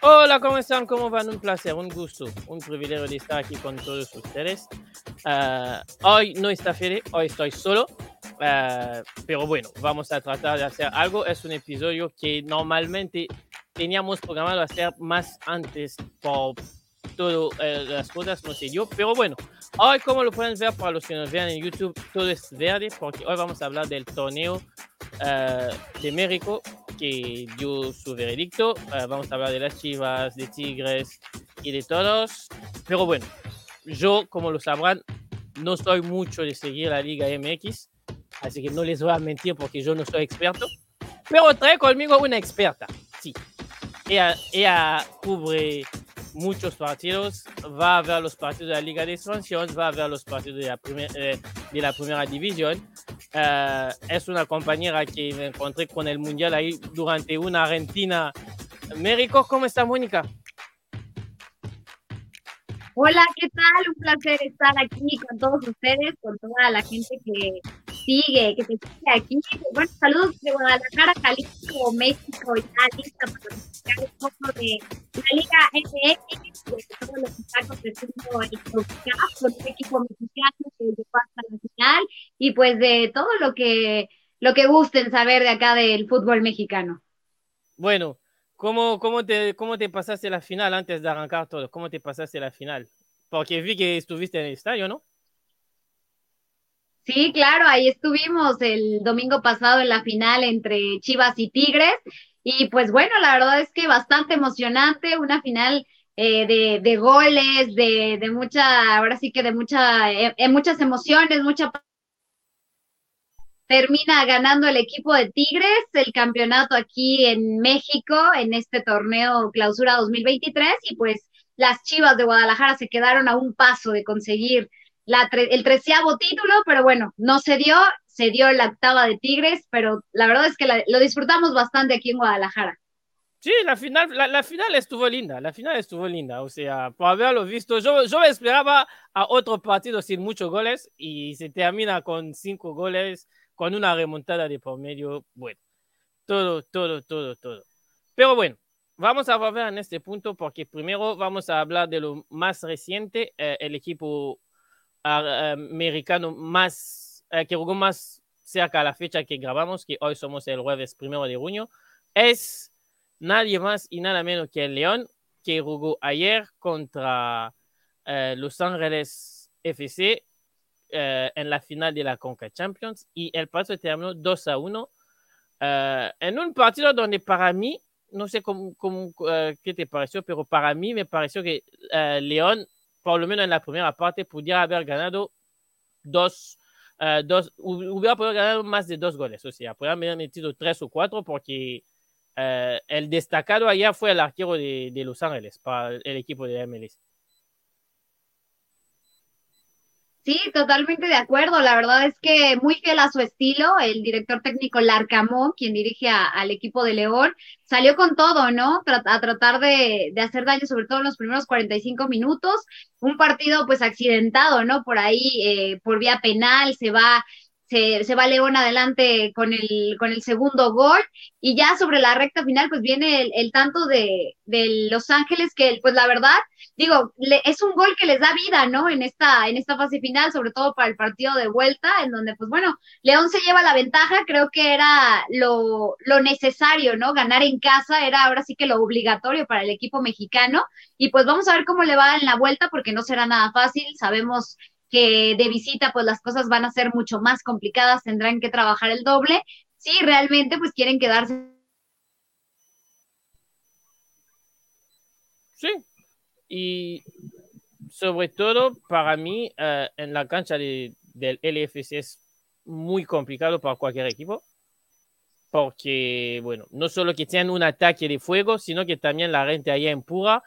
Hola, ¿cómo están? ¿Cómo van? Un placer, un gusto, un privilegio de estar aquí con todos ustedes. Uh, hoy no está Fede, hoy estoy solo, uh, pero bueno, vamos a tratar de hacer algo. Es un episodio que normalmente teníamos programado hacer más antes por todas uh, las cosas no se dio, pero bueno, hoy como lo pueden ver para los que nos vean en YouTube, todo es verde porque hoy vamos a hablar del torneo de México que dio su veredicto. Uh, vamos a hablar de las Chivas, de Tigres y de todos. Pero bueno, yo, como lo sabrán, no soy mucho de seguir la Liga MX, así que no les voy a mentir porque yo no soy experto. Pero trae conmigo una experta, sí. Ella, ella cubre muchos partidos, va a ver los partidos de la Liga de Expansión, va a ver los partidos de la, primer, eh, de la primera división Uh, es una compañera que me encontré con el Mundial ahí durante una Argentina. México, ¿cómo está Mónica? Hola, ¿qué tal? Un placer estar aquí con todos ustedes, con toda la gente que sigue, que se sigue aquí. Bueno, saludos de Guadalajara, Jalisco, México, ya lista para platicar un poco de la Liga MX, de todo lo que está aconteciendo en con un equipo mexicano que llegó hasta la final y pues de todo lo que lo que gusten saber de acá del fútbol mexicano. Bueno, ¿cómo, cómo, te, ¿cómo te pasaste la final antes de arrancar todo? ¿Cómo te pasaste la final? Porque vi que estuviste en el estadio, ¿no? Sí, claro, ahí estuvimos el domingo pasado en la final entre Chivas y Tigres. Y pues bueno, la verdad es que bastante emocionante, una final eh, de, de, goles, de, de, mucha, ahora sí que de mucha, eh, eh, muchas emociones, mucha termina ganando el equipo de Tigres el campeonato aquí en México en este torneo Clausura 2023 y pues las Chivas de Guadalajara se quedaron a un paso de conseguir el treceavo título, pero bueno, no se dio, se dio la octava de Tigres, pero la verdad es que lo disfrutamos bastante aquí en Guadalajara. Sí, la final, la, final estuvo linda, la final estuvo linda, o sea, por haberlo visto, yo, esperaba a otro partido sin muchos goles y se termina con cinco goles, con una remontada de por medio, bueno, todo, todo, todo, todo. Pero bueno, vamos a volver en este punto porque primero vamos a hablar de lo más reciente, eh, el equipo americano más, eh, que jugó más cerca a la fecha que grabamos, que hoy somos el jueves primero de junio, es nadie más y nada menos que el León, que jugó ayer contra eh, Los Ángeles FC eh, en la final de la Conca Champions y el partido terminó 2 a 1 en un partido donde para mí, no sé cómo, cómo qué te pareció, pero para mí me pareció que León por lo menos en la primera parte, pudiera haber ganado dos, uh, dos hubiera podido ganar más de dos goles. O sea, podrían haber metido tres o cuatro porque uh, el destacado allá fue el arquero de, Los Ángeles para el equipo de MLS. Sí, totalmente de acuerdo. La verdad es que muy fiel a su estilo, el director técnico Larcamón, quien dirige al equipo de León, salió con todo, ¿no? a tratar de, de, hacer daño, sobre todo en los primeros 45 minutos. Un partido pues accidentado, ¿no? Por ahí, eh, por vía penal, se va se, se, va León adelante con el, con el segundo gol y ya sobre la recta final pues viene el, el tanto de, de, Los Ángeles que pues la verdad digo le, es un gol que les da vida no en esta en esta fase final sobre todo para el partido de vuelta en donde pues bueno León se lleva la ventaja creo que era lo, lo necesario no ganar en casa era ahora sí que lo obligatorio para el equipo mexicano y pues vamos a ver cómo le va en la vuelta porque no será nada fácil sabemos que de visita pues las cosas van a ser mucho más complicadas, tendrán que trabajar el doble. Sí, realmente pues quieren quedarse. Sí, y sobre todo para mí uh, en la cancha de, del LFC es muy complicado para cualquier equipo porque, bueno, no solo que tienen un ataque de fuego, sino que también la gente ahí empura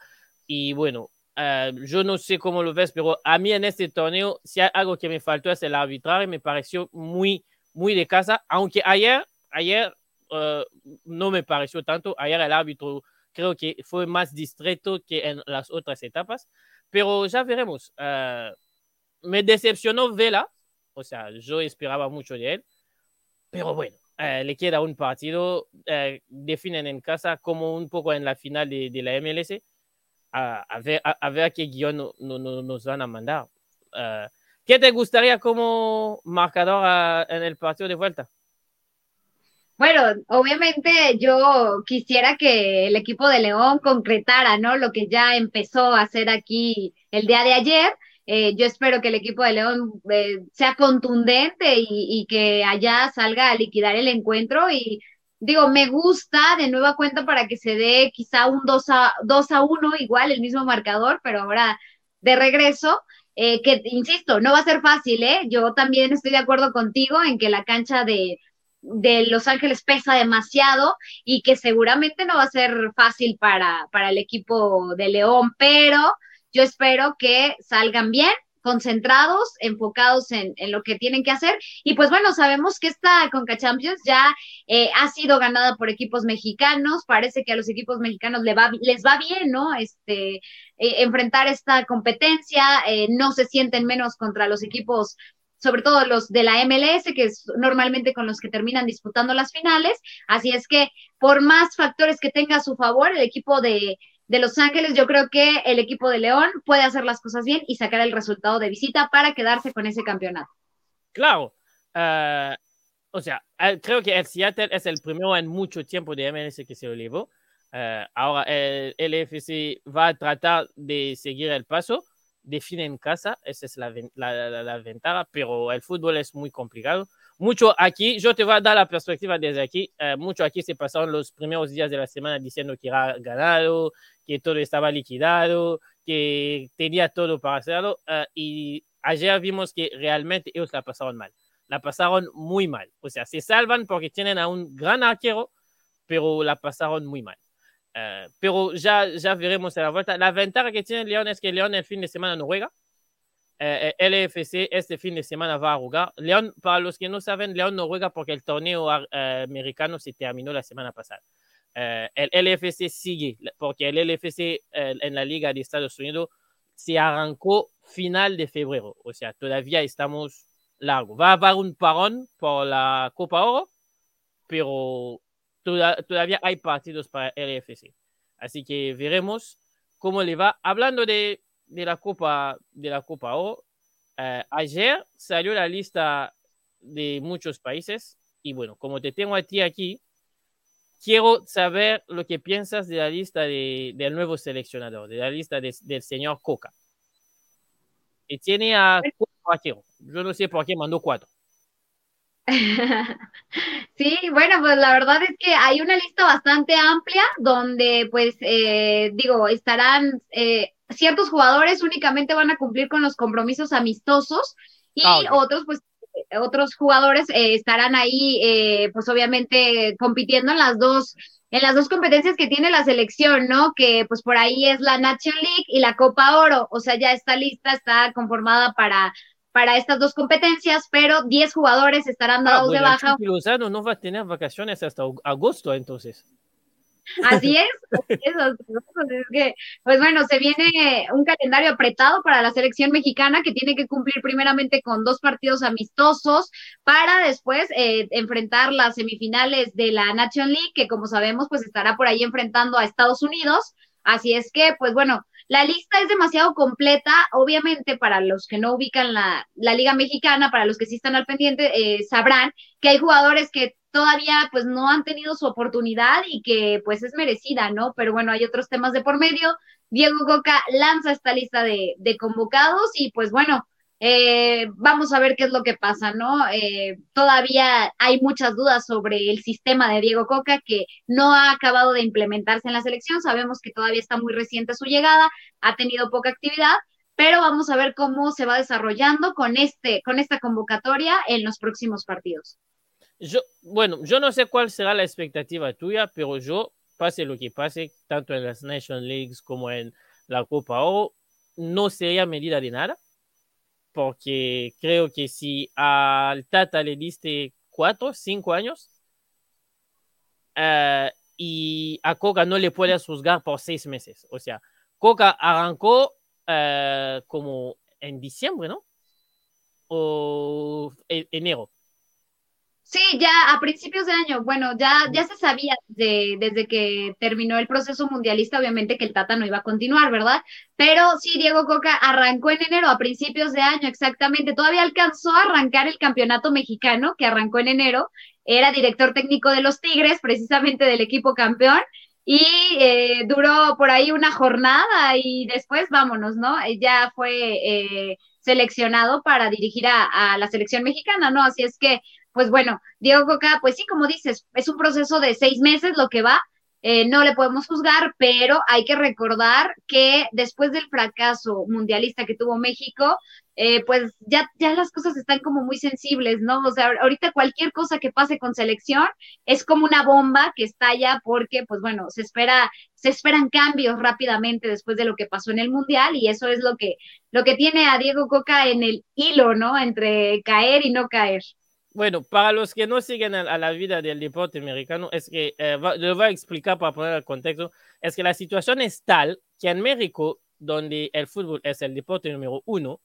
y bueno, Uh, yo no sé cómo lo ves, pero a mí en este torneo, si hay algo que me faltó es el arbitraje, me pareció muy, muy de casa, aunque ayer, ayer uh, no me pareció tanto, ayer el árbitro creo que fue más discreto que en las otras etapas, pero ya veremos. Uh, me decepcionó Vela, o sea, yo esperaba mucho de él, pero bueno, le queda un partido, eh, definen en casa como un poco en la final de, de la MLS, a, a, ver, a, a, ver qué guion no, no, nos van a mandar. Uh, ¿Qué te gustaría como marcador a, en el partido de vuelta? Bueno, obviamente yo quisiera que el equipo de León concretara, ¿no? Lo que ya empezó a hacer aquí el día de ayer. Eh, yo espero que el equipo de León eh, sea contundente y, y, que allá salga a liquidar el encuentro. Y digo, me gusta de nueva cuenta para que se dé quizá un 2 a, 2 a 1, igual el mismo marcador, pero ahora de regreso. Eh, que, insisto, no va a ser fácil, ¿eh? Yo también estoy de acuerdo contigo en que la cancha de, de Los Ángeles pesa demasiado y que seguramente no va a ser fácil para, para el equipo de León, pero yo espero que salgan bien, concentrados, enfocados en, en, lo que tienen que hacer. Y pues bueno, sabemos que esta Conca Champions ya eh, ha sido ganada por equipos mexicanos. Parece que a los equipos mexicanos va, les va bien, ¿no? Este, eh, enfrentar esta competencia. Eh, no se sienten menos contra los equipos sobre todo los de la MLS, que es normalmente con los que terminan disputando las finales. Así es que por más factores que tenga a su favor, el equipo de, de Los Ángeles, yo creo que el equipo de León puede hacer las cosas bien y sacar el resultado de visita para quedarse con ese campeonato. Claro. Uh, o sea, creo que el Seattle es el primero en mucho tiempo de MLS que se lo. Uh, ahora el LFC va a tratar de seguir el paso define en casa, esa es la, la, la, ventaja, pero el fútbol es muy complicado. Mucho aquí, yo te voy a dar la perspectiva desde aquí, eh, mucho aquí se pasaron los primeros días de la semana diciendo que era ganado, que todo estaba liquidado, que tenía todo para hacerlo, eh, y ayer vimos que realmente ellos la pasaron mal, la pasaron muy mal, o sea, se salvan porque tienen a un gran arquero, pero la pasaron muy mal. Uh, pero ya, ya veremos a la vuelta. La ventaja que tiene León es que León el fin de semana no juega. Uh, LFC este fin de semana va a jugar. León, para los que no saben, León no juega porque el torneo uh, americano se terminó la semana pasada. el LFC sigue, porque el LFC en la Liga de Estados Unidos se arrancó final de febrero. O sea, todavía estamos largo. Va a haber un parón por la Copa Oro, pero todavía hay partidos para el LFC. Así que veremos cómo le va. Hablando de, de la Copa de la Copa O, eh, ayer salió la lista de muchos países y bueno, como te tengo a ti aquí, quiero saber lo que piensas de la lista de, del nuevo seleccionador, de la lista de, del señor Coca. Y tiene a. Yo no sé por qué mandó cuatro. Sí, bueno, pues la verdad es que hay una lista bastante amplia donde, pues, eh, digo, estarán eh, ciertos jugadores únicamente van a cumplir con los compromisos amistosos y ah, okay. otros, pues, otros jugadores eh, estarán ahí, eh, pues, obviamente compitiendo en las dos en las dos competencias que tiene la selección, ¿no? Que pues por ahí es la Nation League y la Copa Oro, o sea, ya esta lista está conformada para para estas dos competencias, pero 10 jugadores estarán dados ah, bueno, de baja. No va a tener vacaciones hasta agosto, entonces. Así es, así es, es que, pues bueno, se viene un calendario apretado para la selección mexicana que tiene que cumplir primeramente con dos partidos amistosos para después eh, enfrentar las semifinales de la Nation League, que como sabemos, pues estará por ahí enfrentando a Estados Unidos. Así es que, pues bueno, la lista es demasiado completa, obviamente para los que no ubican la, la Liga Mexicana, para los que sí están al pendiente, eh, sabrán que hay jugadores que todavía pues no han tenido su oportunidad y que pues es merecida, ¿no? Pero bueno, hay otros temas de por medio. Diego Coca lanza esta lista de, convocados y pues bueno, eh, vamos a ver qué es lo que pasa, ¿no? Eh, todavía hay muchas dudas sobre el sistema de Diego Coca que no ha acabado de implementarse en la selección. Sabemos que todavía está muy reciente su llegada, ha tenido poca actividad, pero vamos a ver cómo se va desarrollando con este, con esta convocatoria en los próximos partidos. Yo, bueno, yo no sé cuál será la expectativa tuya, pero yo, pase lo que pase, tanto en las Nation Leagues como en la Copa O, no sería medida de nada porque creo que si al Tata le diste cuatro, cinco años uh, y a Coca no le puedes juzgar por seis meses. O sea, Coca arrancó uh, como en diciembre, ¿no? O en, enero. Sí, ya a principios de año, bueno, ya, ya se sabía desde que terminó el proceso mundialista, obviamente que el Tata no iba a continuar, ¿verdad? Pero sí, Diego Coca arrancó en enero, a principios de año, exactamente. Todavía alcanzó a arrancar el campeonato mexicano, que arrancó en enero. Era director técnico de los Tigres, precisamente del equipo campeón. Y eh, duró por ahí una jornada y después vámonos, ¿no? Ya fue eh, seleccionado para dirigir a la selección mexicana, ¿no? Así es que pues bueno, Diego Coca, pues sí, como dices, es un proceso de seis meses lo que va, eh, no le podemos juzgar, pero hay que recordar que después del fracaso mundialista que tuvo México, eh, pues ya, ya las cosas están como muy sensibles, ¿no? O sea, ahorita cualquier cosa que pase con selección es como una bomba que estalla porque, pues bueno, se espera, se esperan cambios rápidamente después de lo que pasó en el mundial y eso es lo que, lo que tiene a Diego Coca en el hilo, ¿no? Entre caer y no caer. Bueno, para los que no siguen a, la vida del deporte americano, es que eh, le voy a explicar para poner el contexto, es que la situación es tal que en México, donde el fútbol es el deporte número uno,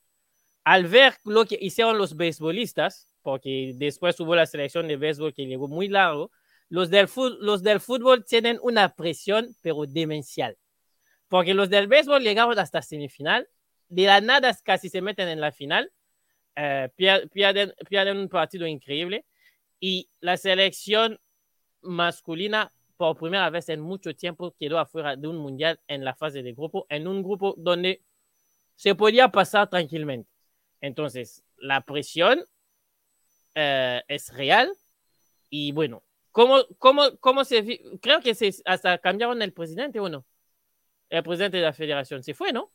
al ver lo que hicieron los beisbolistas, porque después hubo la selección de béisbol que llegó muy largo, los del, los del fútbol tienen una presión, pero demencial. Porque los del béisbol llegaron hasta semifinal, de la nada casi se meten en la final, eh, pierden, un partido increíble y la selección masculina por primera vez en mucho tiempo quedó afuera de un mundial en la fase de grupo, en un grupo donde se podía pasar tranquilamente. Entonces, la presión eh, es real y bueno, ¿cómo, cómo, cómo se... Creo que se, hasta cambiaron el presidente o? El presidente de la federación se fue, ¿no?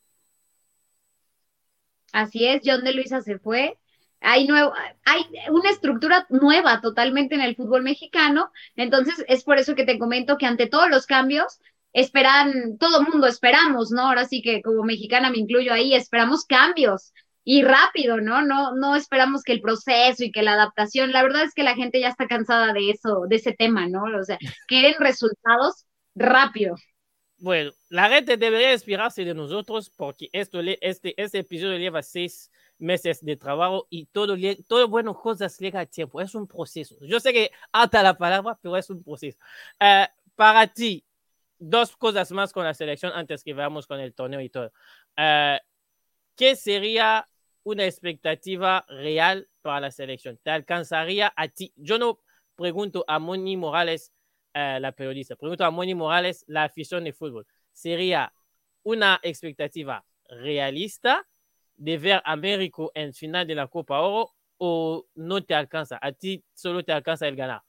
Así es, John de Luisa se fue. Hay, nuevo, hay una estructura nueva totalmente en el fútbol mexicano. Entonces, es por eso que te comento que ante todos los cambios, esperan, todo mundo esperamos, ¿no? Ahora sí que como mexicana me incluyo ahí, esperamos cambios y rápido, ¿no? No, no esperamos que el proceso y que la adaptación, la verdad es que la gente ya está cansada de eso, de ese tema, ¿no? O sea, quieren resultados rápido. Bueno, la gente debería inspirarse de nosotros porque esto, este, este episodio lleva seis meses de trabajo y todo, todo bueno, cosas llega a tiempo. Es un proceso. Yo sé que hasta la palabra, pero es un proceso. Eh, para ti, dos cosas más con la selección antes que veamos con el torneo y todo. Eh, ¿Qué sería una expectativa real para la selección? ¿Te alcanzaría a ti? Yo no pregunto a Moni Morales la periodista. Pregunto a Moni Morales, la afición de fútbol. ¿Sería una expectativa realista de ver a México en final de la Copa Oro o no te alcanza? A ti solo te alcanza el ganar.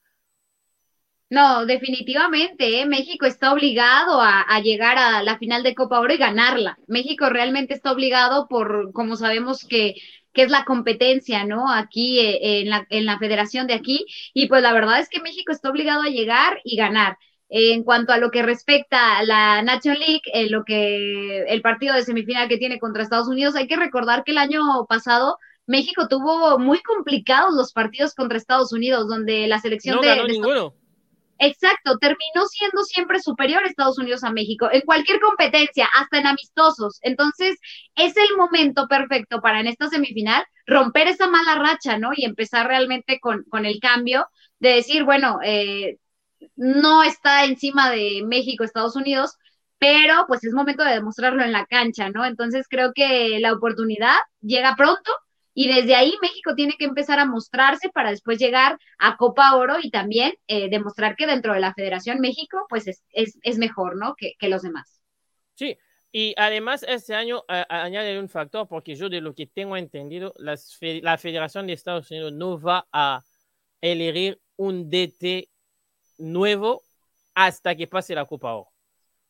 No, definitivamente, ¿eh? México está obligado a, llegar a la final de Copa Oro y ganarla. México realmente está obligado por, como sabemos que que es la competencia, ¿no? Aquí eh, en, la, en la federación de aquí. Y pues la verdad es que México está obligado a llegar y ganar. En cuanto a lo que respecta a la National League, eh, lo que el partido de semifinal que tiene contra Estados Unidos, hay que recordar que el año pasado México tuvo muy complicados los partidos contra Estados Unidos, donde la selección no de, ganó ninguno. Exacto, terminó siendo siempre superior Estados Unidos a México en cualquier competencia, hasta en amistosos. Entonces, es el momento perfecto para en esta semifinal romper esa mala racha, ¿no? Y empezar realmente con, con el cambio de decir, bueno, eh, no está encima de México, Estados Unidos, pero pues es momento de demostrarlo en la cancha, ¿no? Entonces, creo que la oportunidad llega pronto y desde ahí México tiene que empezar a mostrarse para después llegar a Copa Oro y también eh, demostrar que dentro de la Federación México pues es, es, mejor, ¿no? Que, que, los demás. Sí, y además este año añade un factor porque yo de lo que tengo entendido, la Federación de Estados Unidos no va a elegir un DT nuevo hasta que pase la Copa Oro.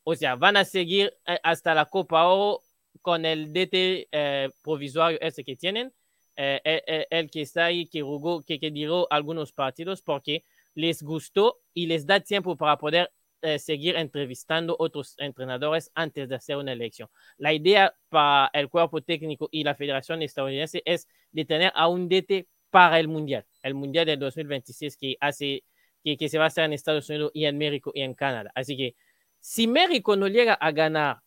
O sea, van a seguir eh, hasta la Copa Oro con el DT eh, provisorio ese que tienen eh, eh, eh, el, que está ahí, que, jugó, que, que dio algunos partidos porque les gustó y les da tiempo para poder seguir entrevistando otros entrenadores antes de hacer una elección. La idea para el cuerpo técnico y la Federación Estadounidense es de tener a un DT para el Mundial, el Mundial del 2026 que, hace, que, que se va a hacer en Estados Unidos y en México y en Canadá. Así que si México no llega a ganar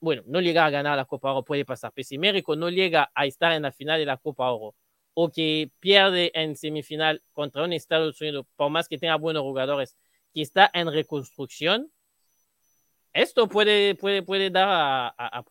bueno, no llega a ganar la Copa Oro, puede pasar. Pero si México no llega a estar en la final de la Copa Oro o que pierde en semifinal contra un Estados Unidos, por más que tenga buenos jugadores, que está en reconstrucción, esto puede, puede, puede dar a, a.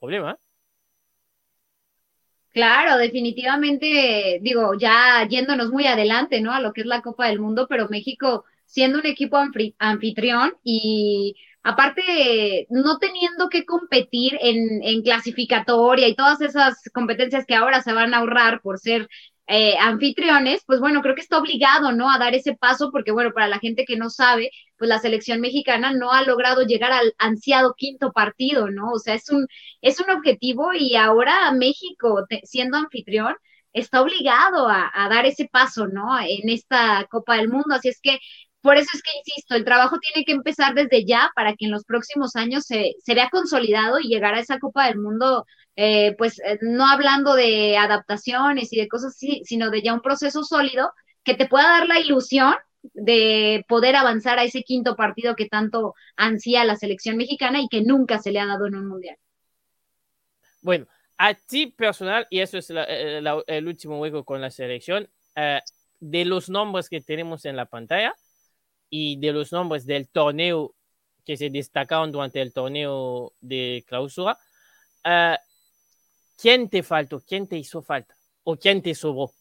Claro, definitivamente, digo, ya yéndonos muy adelante, ¿no? A lo que es la Copa del Mundo, pero México siendo un equipo anfitrión y aparte no teniendo que competir en, en, clasificatoria y todas esas competencias que ahora se van a ahorrar por ser eh, anfitriones, pues bueno, creo que está obligado, ¿no? A dar ese paso porque, bueno, para la gente que no sabe, pues la selección mexicana no ha logrado llegar al ansiado quinto partido, ¿no? O sea, es un, es un objetivo y ahora México, siendo anfitrión, está obligado a, a, dar ese paso, ¿no? En esta Copa del Mundo. Así es que por eso es que insisto, el trabajo tiene que empezar desde ya para que en los próximos años se, se vea consolidado y llegar a esa Copa del Mundo, eh, pues eh, no hablando de adaptaciones y de cosas así, sino de ya un proceso sólido que te pueda dar la ilusión de poder avanzar a ese quinto partido que tanto ansía la selección mexicana y que nunca se le ha dado en un mundial. Bueno, a ti personal, y eso es eh, el último juego con la selección, de los nombres que tenemos en la pantalla, y de los nombres del torneo que se destacaron durante el torneo de clausura, uh, ¿quién te faltó? ¿Quién te hizo falta? ¿O quién te sobró?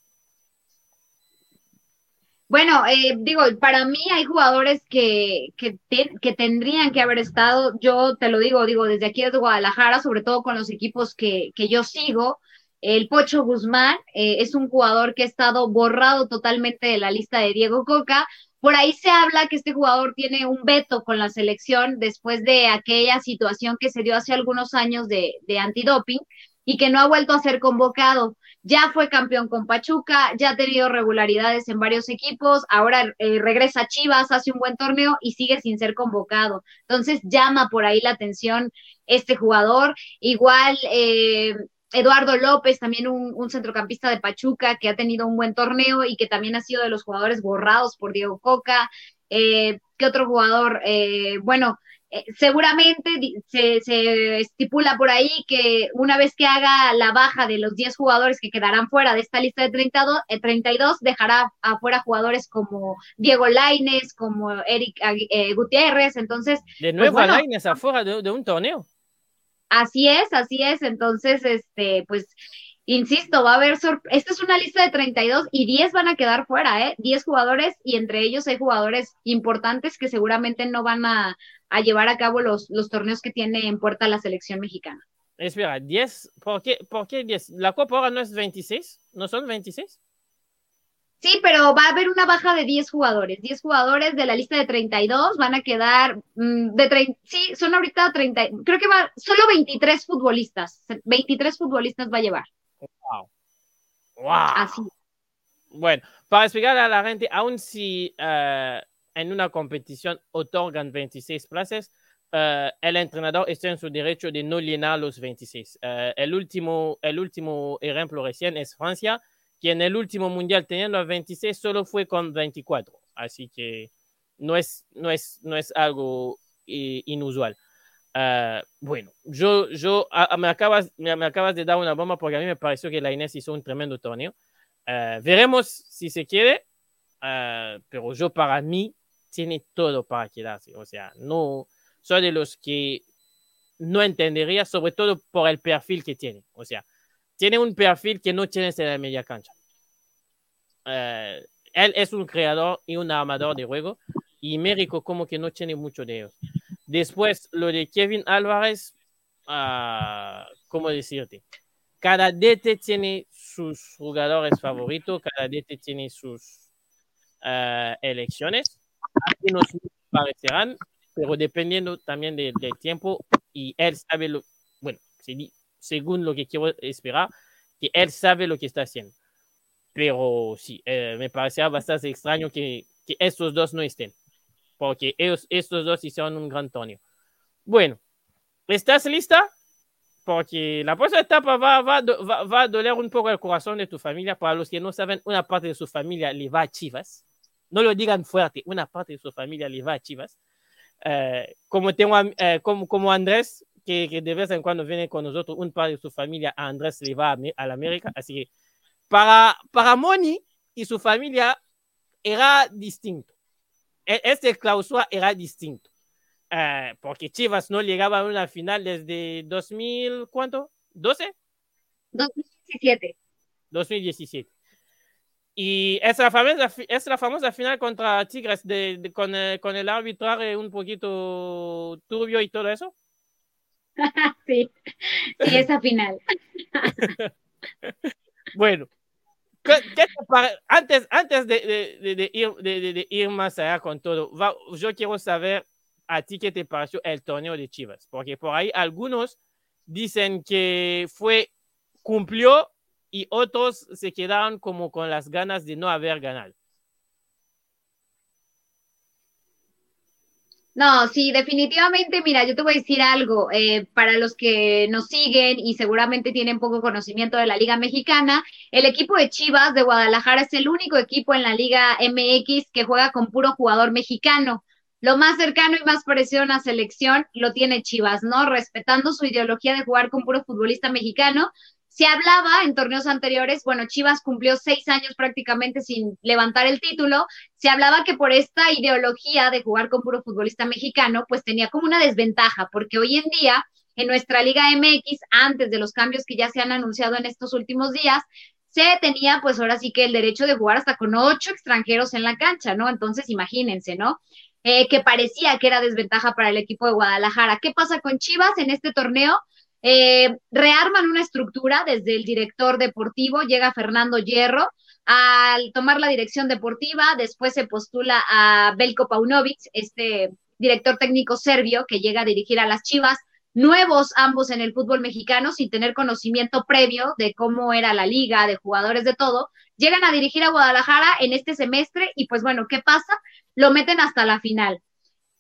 Bueno, eh, digo, para mí hay jugadores que, que, te, que, tendrían que haber estado, yo te lo digo, digo, desde aquí desde Guadalajara, sobre todo con los equipos que, que yo sigo, el Pocho Guzmán eh, es un jugador que ha estado borrado totalmente de la lista de Diego Coca, por ahí se habla que este jugador tiene un veto con la selección después de aquella situación que se dio hace algunos años de, de antidoping y que no ha vuelto a ser convocado. Ya fue campeón con Pachuca, ya ha tenido regularidades en varios equipos, ahora eh, regresa a Chivas, hace un buen torneo y sigue sin ser convocado. Entonces llama por ahí la atención este jugador. Igual eh, Eduardo López, también un, centrocampista de Pachuca que ha tenido un buen torneo y que también ha sido de los jugadores borrados por Diego Coca. Eh, ¿Qué otro jugador? Eh, bueno, eh, seguramente se, estipula por ahí que una vez que haga la baja de los 10 jugadores que quedarán fuera de esta lista de 32, 32 dejará afuera jugadores como Diego Laines, como Eric Gutiérrez. Entonces, de nuevo pues, Laines afuera de un torneo. Así es, así es. Entonces, este, pues, insisto, va a haber esta es una lista de 32 y 10 van a quedar fuera, ¿eh? 10 jugadores y entre ellos hay jugadores importantes que seguramente no van a, llevar a cabo los, los torneos que tiene en puerta la selección mexicana. Espera, 10, ¿por qué, ¿por qué 10? ¿La Copa ahora no es 26? ¿No son 26? Sí, pero va a haber una baja de 10 jugadores. 10 jugadores de la lista de 32 van a quedar mm, de 30, sí, son ahorita 30, creo que va solo 23 futbolistas. 23 futbolistas va a llevar. Wow. Wow. Así. Bueno, para explicar a la gente, aun si uh, en una competición otorgan 26 plazas, uh, el entrenador está en su derecho de no llenar los 26. Uh, el, último, el último ejemplo recién es Francia que en el último mundial teniendo a 26 solo fue con 24. Así que no es, no es, no es algo inusual. Uh, bueno, yo, yo a, me, acabas, me, me, acabas de dar una bomba porque a mí me pareció que la Inés hizo un tremendo torneo. Uh, veremos si se quiere, uh, pero yo para mí tiene todo para quedarse. O sea, no soy de los que no entendería, sobre todo por el perfil que tiene. O sea, tiene un perfil que no tienes en la media cancha. Eh, él es un creador y un armador de juego y México como que no tiene mucho de ellos. Después, lo de Kevin Álvarez, uh, ¿cómo decirte? Cada DT tiene sus jugadores favoritos, cada DT tiene sus uh, elecciones. Algunos parecerán, pero dependiendo también del tiempo y él sabe lo, bueno, según lo que quiero esperar, que él sabe lo que está haciendo. Pero sí, eh, me parecía bastante extraño que, que, estos dos no estén, porque ellos, estos dos hicieron un gran torneo. Bueno, ¿estás lista? Porque la próxima etapa va, va, va, va, a doler un poco el corazón de tu familia. Para los que no saben, una parte de su familia le va a Chivas. No lo digan fuerte, una parte de su familia le va a Chivas. Eh, como, tengo, eh, como, como Andrés, que, que, de vez en cuando viene con nosotros, un par de su familia, a Andrés le va a, a la América, así que para, para Moni y su familia era distinto. E, este clausura era distinto. Uh, porque Chivas no llegaba a una final desde 2000, ¿cuánto? ¿12? 2017. 2017. Y es la famosa, es la famosa final contra Tigres de, de, con, eh, con, el arbitraje un poquito turbio y todo eso. sí, sí, esa final. bueno, ¿qué, qué antes, antes de, de, ir, de, ir más allá con todo, yo quiero saber a ti qué te pareció el torneo de Chivas, porque por ahí algunos dicen que fue, cumplió y otros se quedaron como con las ganas de no haber ganado. No, sí, definitivamente, mira, yo te voy a decir algo, eh, para los que nos siguen y seguramente tienen poco conocimiento de la Liga Mexicana, el equipo de Chivas de Guadalajara es el único equipo en la Liga MX que juega con puro jugador mexicano. Lo más cercano y más parecido a una selección lo tiene Chivas, ¿no? Respetando su ideología de jugar con puro futbolista mexicano, se hablaba en torneos anteriores, bueno, Chivas cumplió seis años prácticamente sin levantar el título, se hablaba que por esta ideología de jugar con puro futbolista mexicano, pues tenía como una desventaja, porque hoy en día en nuestra Liga MX, antes de los cambios que ya se han anunciado en estos últimos días, se tenía pues ahora sí que el derecho de jugar hasta con ocho extranjeros en la cancha, ¿no? Entonces imagínense, ¿no? Eh, que parecía que era desventaja para el equipo de Guadalajara. ¿Qué pasa con Chivas en este torneo? Eh, rearman una estructura desde el director deportivo, llega Fernando Hierro, al tomar la dirección deportiva, después se postula a Belko Paunovic, este director técnico serbio que llega a dirigir a las Chivas, nuevos ambos en el fútbol mexicano, sin tener conocimiento previo de cómo era la liga, de jugadores, de todo, llegan a dirigir a Guadalajara en este semestre y pues bueno, ¿qué pasa? Lo meten hasta la final.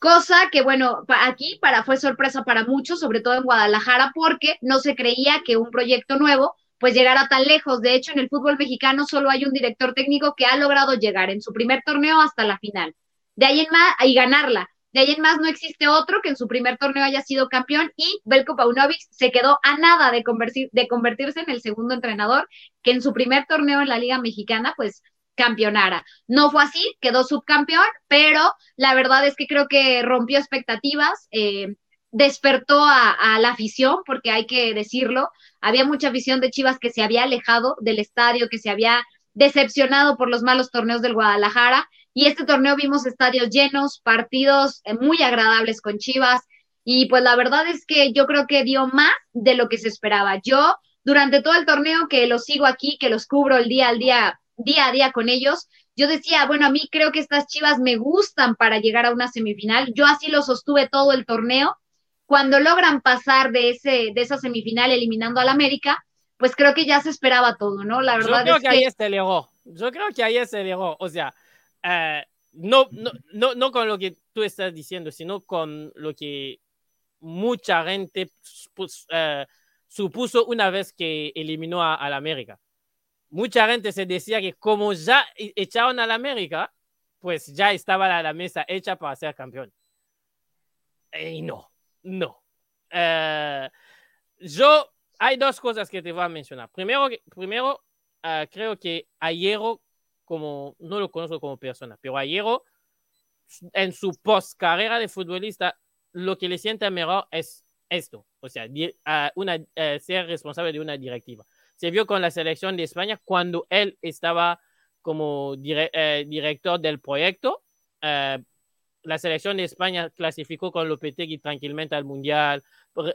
Cosa que, bueno, aquí para, fue sorpresa para muchos, sobre todo en Guadalajara, porque no se creía que un proyecto nuevo pues llegara tan lejos. De hecho, en el fútbol mexicano solo hay un director técnico que ha logrado llegar en su primer torneo hasta la final. De ahí en más, y ganarla. De ahí en más no existe otro que en su primer torneo haya sido campeón y Belko Paunovic se quedó a nada de, de convertirse en el segundo entrenador que en su primer torneo en la Liga Mexicana pues campeonara. No fue así, quedó subcampeón, pero la verdad es que creo que rompió expectativas, eh, despertó a, la afición, porque hay que decirlo, había mucha afición de Chivas que se había alejado del estadio, que se había decepcionado por los malos torneos del Guadalajara, y este torneo vimos estadios llenos, partidos eh, muy agradables con Chivas, y pues la verdad es que yo creo que dio más de lo que se esperaba. Yo durante todo el torneo que los sigo aquí, que los cubro el día al día día a día con ellos, yo decía, bueno, a mí creo que estas Chivas me gustan para llegar a una semifinal. Yo así lo sostuve todo el torneo. Cuando logran pasar de ese de esa semifinal eliminando al América, pues creo que ya se esperaba todo, ¿no? La verdad Yo creo que, ahí se legó. Yo creo que ahí se legó. O sea, eh, no, no, no, no con lo que tú estás diciendo, sino con lo que mucha gente pues, eh, supuso una vez que eliminó al América mucha gente se decía que como ya e, echaron a la América, pues ya estaba la, mesa hecha para ser campeón. Y no, no. Eh, yo, hay dos cosas que te voy a mencionar. Primero, primero uh, creo que Ayero, como no lo conozco como persona, pero Ayero, en su post carrera de futbolista, lo que le siente mejor es esto, o sea, una, ser responsable de una directiva se vio con la selección de España cuando él estaba como eh, director del proyecto. Eh, la selección de España clasificó con Lopetegui tranquilamente al Mundial,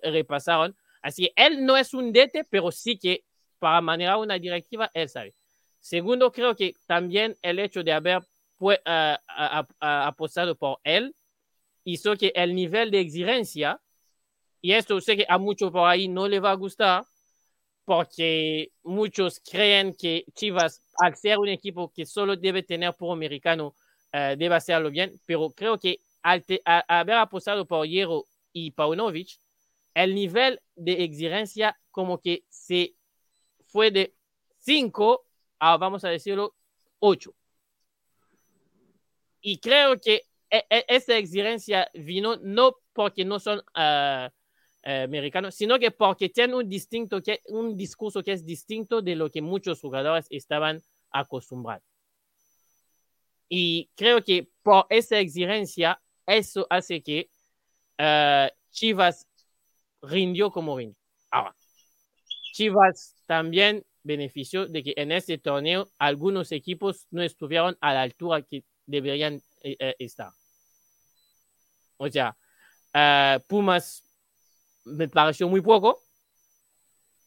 repasaron. Así, él no es un DT, pero sí que para manejar una directiva, él sabe. Segundo, creo que también el hecho de haber pues, apostado por él hizo que el nivel de exigencia, y esto sé que a muchos por ahí no le va a gustar, porque muchos creen que Chivas, al ser un equipo que solo debe tener por americano, uh, debe hacerlo bien, pero creo que al, te, a, haber apostado por Hierro y Paunovic, el nivel de exigencia como que se fue de 5 a, vamos a decirlo, 8. Y creo que e, e, esa exigencia vino no porque no son uh, eh, americano, sino que porque tiene un, distinto, que, un discurso que es distinto de lo que muchos jugadores estaban acostumbrados. Y creo que por esa exigencia, eso hace que uh, Chivas rindió como rindió. Ahora, Chivas también benefició de que en este torneo algunos equipos no estuvieron a la altura que deberían eh, eh, estar. O sea, Pumas me pareció muy poco.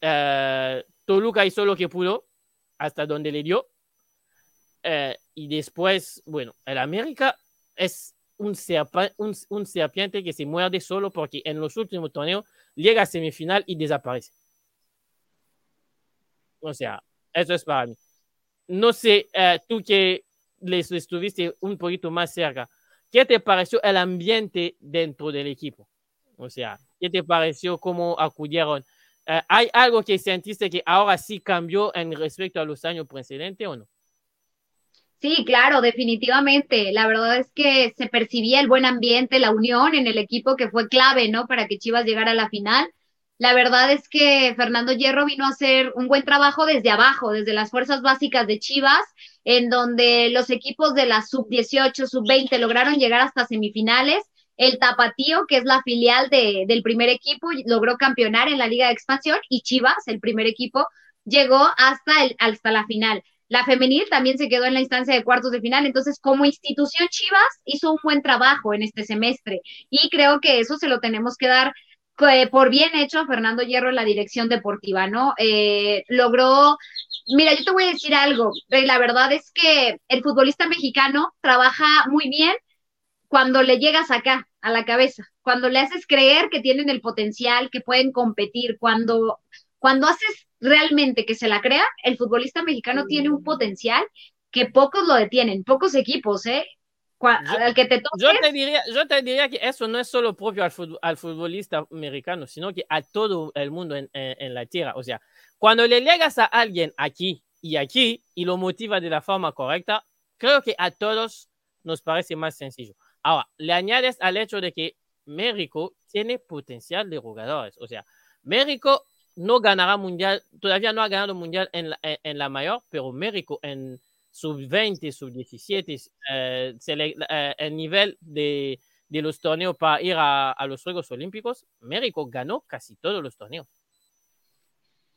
Uh, Toluca hizo lo que pudo hasta donde le dio. Uh, y después, bueno, el América es un, un, un, serpiente que se muerde solo porque en los últimos torneos llega a semifinal y desaparece. O sea, eso es para mí. No sé, uh, tú que les estuviste un poquito más cerca, ¿qué te pareció el ambiente dentro del equipo? O sea, ¿qué te pareció cómo acudieron? Uh, ¿Hay algo que sentiste que ahora sí cambió en respecto a los años precedentes o no? Sí, claro, definitivamente. La verdad es que se percibía el buen ambiente, la unión en el equipo que fue clave, ¿no? Para que Chivas llegara a la final. La verdad es que Fernando Hierro vino a hacer un buen trabajo desde abajo, desde las fuerzas básicas de Chivas, en donde los equipos de la sub-18, sub-20 lograron llegar hasta semifinales. El Tapatío, que es la filial de, del primer equipo, logró campeonar en la Liga de Expansión y Chivas, el primer equipo, llegó hasta, el, hasta la final. La femenil también se quedó en la instancia de cuartos de final. Entonces, como institución, Chivas hizo un buen trabajo en este semestre y creo que eso se lo tenemos que dar eh, por bien hecho a Fernando Hierro en la dirección deportiva, ¿no? Eh, logró, mira, yo te voy a decir algo, eh, la verdad es que el futbolista mexicano trabaja muy bien cuando le llegas acá, a la cabeza, cuando le haces creer que tienen el potencial, que pueden competir, cuando, cuando haces realmente que se la crea, el futbolista mexicano tiene un potencial que pocos lo detienen, pocos equipos, ¿eh? Al que te yo, te diría, yo te diría que eso no es solo propio al, al futbolista americano, sino que a todo el mundo en, en, en, la tierra. O sea, cuando le llegas a alguien aquí y aquí y lo motiva de la forma correcta, creo que a todos nos parece más sencillo. Ahora, le añades al hecho de que México tiene potencial de jugadores. O sea, México no ganará mundial, todavía no ha ganado mundial en la, en la mayor, pero México en sub-20, sub-17, eh, eh, el nivel de, de, los torneos para ir a, a, los Juegos Olímpicos, México ganó casi todos los torneos.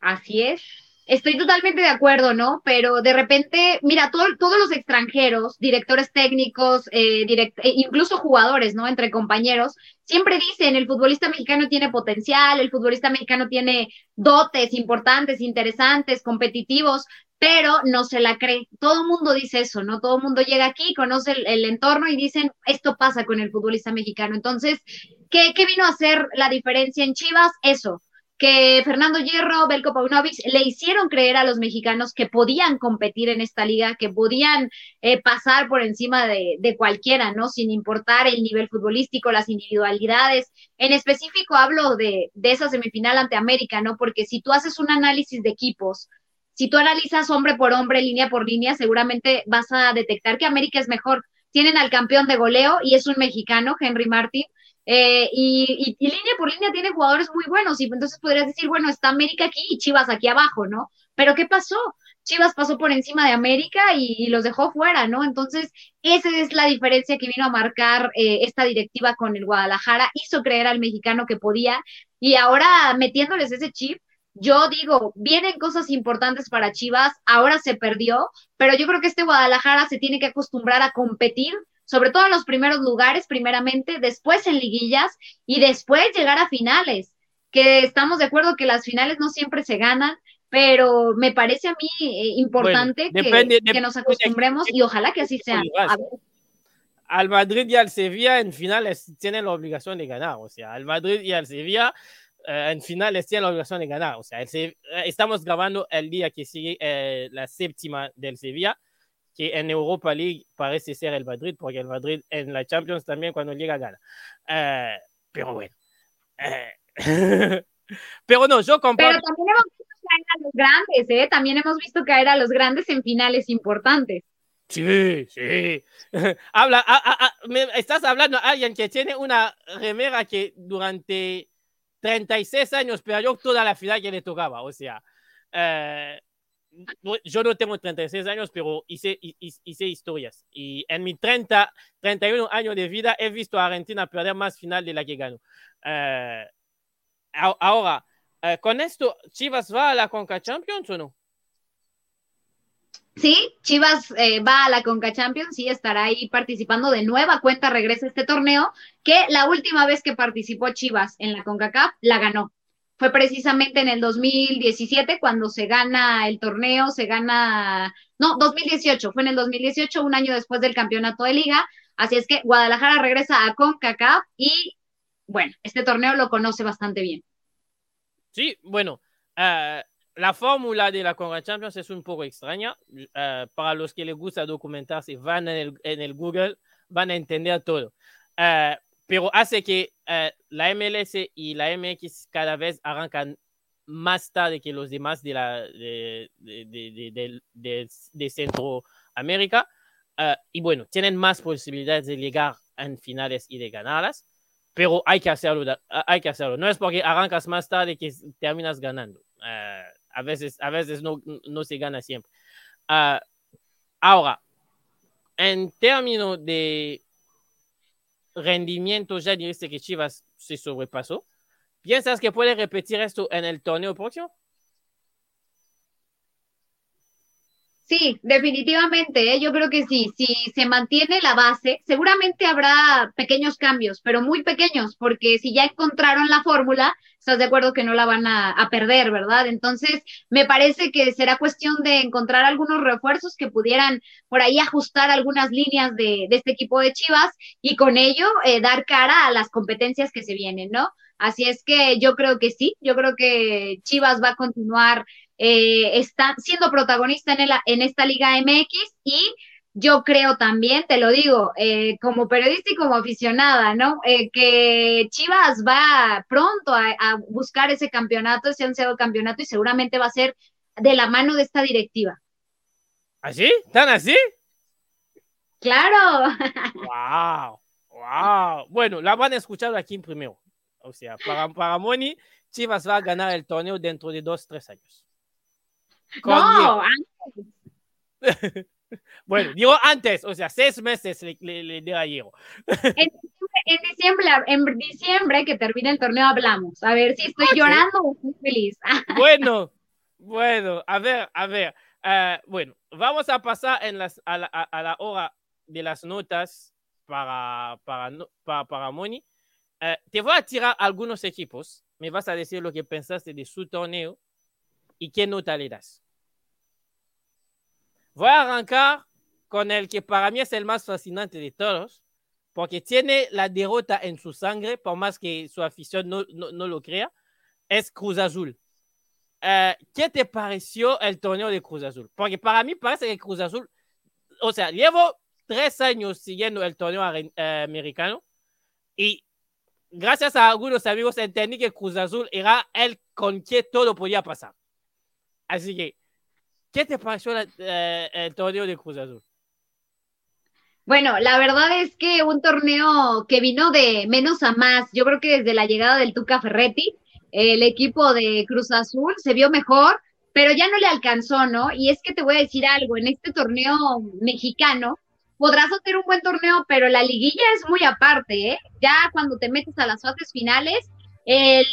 Así es. Estoy totalmente de acuerdo, ¿no? Pero de repente, mira, todo, todos los extranjeros, directores técnicos, eh, direct, incluso jugadores, ¿no? Entre compañeros, siempre dicen, el futbolista mexicano tiene potencial, el futbolista mexicano tiene dotes importantes, interesantes, competitivos, pero no se la cree. Todo el mundo dice eso, ¿no? Todo el mundo llega aquí, conoce el, el, entorno y dicen, esto pasa con el futbolista mexicano. Entonces, ¿qué, ¿qué vino a hacer la diferencia en Chivas? Eso, que Fernando Hierro, Belko Paunovic le hicieron creer a los mexicanos que podían competir en esta liga, que podían eh, pasar por encima de, cualquiera, ¿no? Sin importar el nivel futbolístico, las individualidades. En específico hablo de, de esa semifinal ante América, ¿no? Porque si tú haces un análisis de equipos, si tú analizas hombre por hombre, línea por línea, seguramente vas a detectar que América es mejor. Tienen al campeón de goleo y es un mexicano, Henry Martin, eh, y, línea por línea tiene jugadores muy buenos. Y entonces podrías decir, bueno, está América aquí y Chivas aquí abajo, ¿no? Pero ¿qué pasó? Chivas pasó por encima de América y, y los dejó fuera, ¿no? Entonces, esa es la diferencia que vino a marcar eh, esta directiva con el Guadalajara. Hizo creer al mexicano que podía y ahora metiéndoles ese chip yo digo, vienen cosas importantes para Chivas, ahora se perdió, pero yo creo que este Guadalajara se tiene que acostumbrar a competir, sobre todo en los primeros lugares, primeramente, después en liguillas y después llegar a finales, que estamos de acuerdo que las finales no siempre se ganan, pero me parece a mí eh, importante bueno, depende, que, nos acostumbremos y ojalá que así sea. Al Madrid y al Sevilla en finales tienen la obligación de ganar, o sea, al Madrid y al Sevilla uh, en finales tiene la obligación de ganar. O sea, el, eh, estamos grabando el día que sigue eh, la séptima del Sevilla, que en Europa League parece ser el Madrid, porque el Madrid en la Champions también cuando llega gana. Uh, pero bueno. Uh, pero no, yo comparto. Pero también hemos visto caer a los grandes, ¿eh? También hemos visto caer a los grandes en finales importantes. Sí, sí. Habla, a, a, a, me estás hablando a alguien que tiene una remera que durante 36 años perdió toda la final que le tocaba. O sea, eh, yo no tengo 36 años, pero hice, hice, historias. Y en mi 30, 31 años de vida he visto a Argentina perder más final de la que ganó. Eh, ahora, eh, con esto, ¿Chivas va a la Conca Champions o no? Sí, Chivas eh, va a la Conca Champions y estará ahí participando de nueva cuenta, regresa este torneo, que la última vez que participó Chivas en la CONCACAF la ganó. Fue precisamente en el 2017 cuando se gana el torneo, se gana, no, 2018, fue en el 2018, un año después del campeonato de liga. Así es que Guadalajara regresa a CONCACAF y, bueno, este torneo lo conoce bastante bien. Sí, bueno, uh, la fórmula de la Conga Champions es un poco extraña. Uh, para los que les gusta documentarse, van en el, Google, van a entender todo. Uh, pero hace que la MLS y la MX cada vez arrancan más tarde que los demás de, la, de, de, de, Centroamérica. y bueno, tienen más posibilidades de llegar en finales y de ganarlas pero hay que hacerlo, hay que hacerlo. No es porque arrancas más tarde que terminas ganando. Uh, a veces, a veces no, no se gana siempre. Uh, ahora, en términos de rendimiento, ya dijiste que Chivas se sobrepasó. ¿Piensas que puede repetir esto en el torneo próximo? Sí, definitivamente, ¿eh? yo creo que sí, si se mantiene la base, seguramente habrá pequeños cambios, pero muy pequeños, porque si ya encontraron la fórmula, estás de acuerdo que no la van a, perder, ¿verdad? Entonces, me parece que será cuestión de encontrar algunos refuerzos que pudieran por ahí ajustar algunas líneas de, este equipo de Chivas y con ello eh, dar cara a las competencias que se vienen, ¿no? Así es que yo creo que sí, yo creo que Chivas va a continuar eh, está siendo protagonista en, en esta Liga MX y yo creo también, te lo digo, eh, como periodista y como aficionada, ¿no? Eh, que Chivas va pronto a, buscar ese campeonato, ese ansiado campeonato, y seguramente va a ser de la mano de esta directiva. ¿Así? ¿Tan así? Claro. ¡Wow! ¡Wow! Bueno, la van a escuchar aquí primero. O sea, para, para Moni, Chivas va a ganar el torneo dentro de dos, tres años. No, antes. bueno, digo antes, o sea, seis meses le, le, le En diciembre, en diciembre, que termine el torneo, hablamos. A ver si estoy llorando o estoy feliz. bueno, bueno, a ver, a ver. Uh, bueno, vamos a pasar en las, a, la, a, la, hora de las notas para, para, para, para Moni. Uh, te voy a tirar algunos equipos. Me vas a decir lo que pensaste de su torneo y qué nota le das. Voy a arrancar con el que para mí es el más fascinante de todos, porque tiene la derrota en su sangre, por más que su afición no, no, no lo crea, Cruz Azul. Uh, ¿Qué te pareció el torneo de Cruz Azul? Porque para mí parece que Cruz Azul, o sea, llevo tres años siguiendo el torneo uh, americano y gracias a algunos amigos entendí que Cruz Azul era el con quien todo podía pasar. Así que ¿Qué te pareció eh, el torneo de Cruz Azul? Bueno, la verdad es que un torneo que vino de menos a más. Yo creo que desde la llegada del Tuca Ferretti, el equipo de Cruz Azul se vio mejor, pero ya no le alcanzó, ¿no? Y es que te voy a decir algo, en este torneo mexicano podrás hacer un buen torneo, pero la liguilla es muy aparte, ¿eh? Ya cuando te metes a las fases finales, el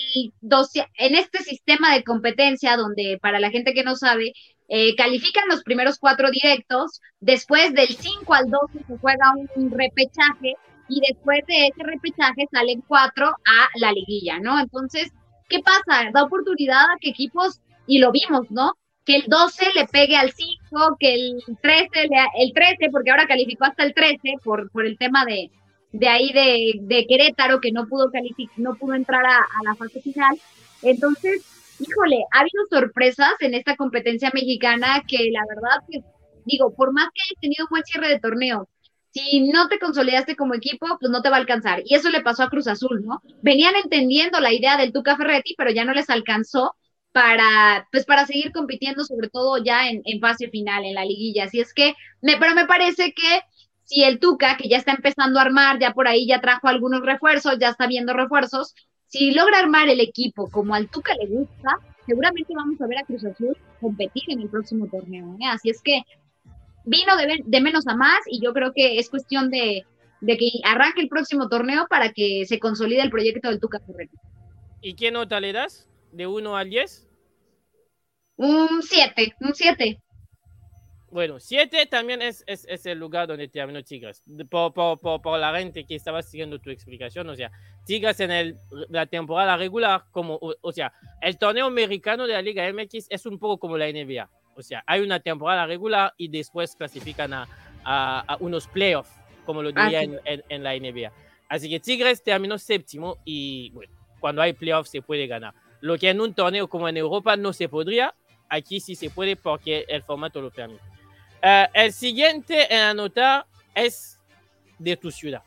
en este sistema de competencia donde para la gente que no sabe, eh, califican los primeros cuatro directos, después del 5 al 12 se juega un repechaje y después de ese repechaje salen cuatro a la liguilla, ¿no? Entonces, ¿qué pasa? Da oportunidad a que equipos, y lo vimos, ¿no? Que el 12 le pegue al 5, que el 13, el 13, porque ahora calificó hasta el 13 por, por el tema de, de ahí de, de Querétaro, que no pudo, no pudo entrar a la fase final. Entonces, híjole, ha habido sorpresas en esta competencia mexicana que la verdad, digo, por más que hayas tenido un buen cierre de torneo, si no te consolidaste como equipo, pues no te va a alcanzar. Y eso le pasó a Cruz Azul, ¿no? Venían entendiendo la idea del Tuca Ferretti, pero ya no les alcanzó para, pues para seguir compitiendo, sobre todo ya en, en fase final, en la liguilla. Así es que, me, pero me parece que si el Tuca, que ya está empezando a armar, ya por ahí ya trajo algunos refuerzos, ya está viendo refuerzos, si logra armar el equipo como al Tuca le gusta, seguramente vamos a ver a Cruz Azul competir en el próximo torneo. ¿eh? Así es que vino de, de, menos a más y yo creo que es cuestión de, de, que arranque el próximo torneo para que se consolide el proyecto del Tuca Ferretti. ¿Y qué nota le das? ¿De 1 al 10? Un 7, un 7. Bueno, 7 también es, es, es, el lugar donde terminó Tigres. Por, por, por, por, la gente que estaba siguiendo tu explicación, o sea, Tigres en el, la temporada regular, como, o, o, sea, el torneo americano de la Liga MX es un poco como la NBA. O sea, hay una temporada regular y después clasifican a, a, a unos playoffs, como lo diría ah, sí. en, en, en, la NBA. Así que Tigres terminó séptimo y, bueno, cuando hay playoffs se puede ganar. Lo que en un torneo como en Europa no se podría, aquí sí se puede porque el formato lo permite. Uh, el siguiente en anotar es de tu ciudad,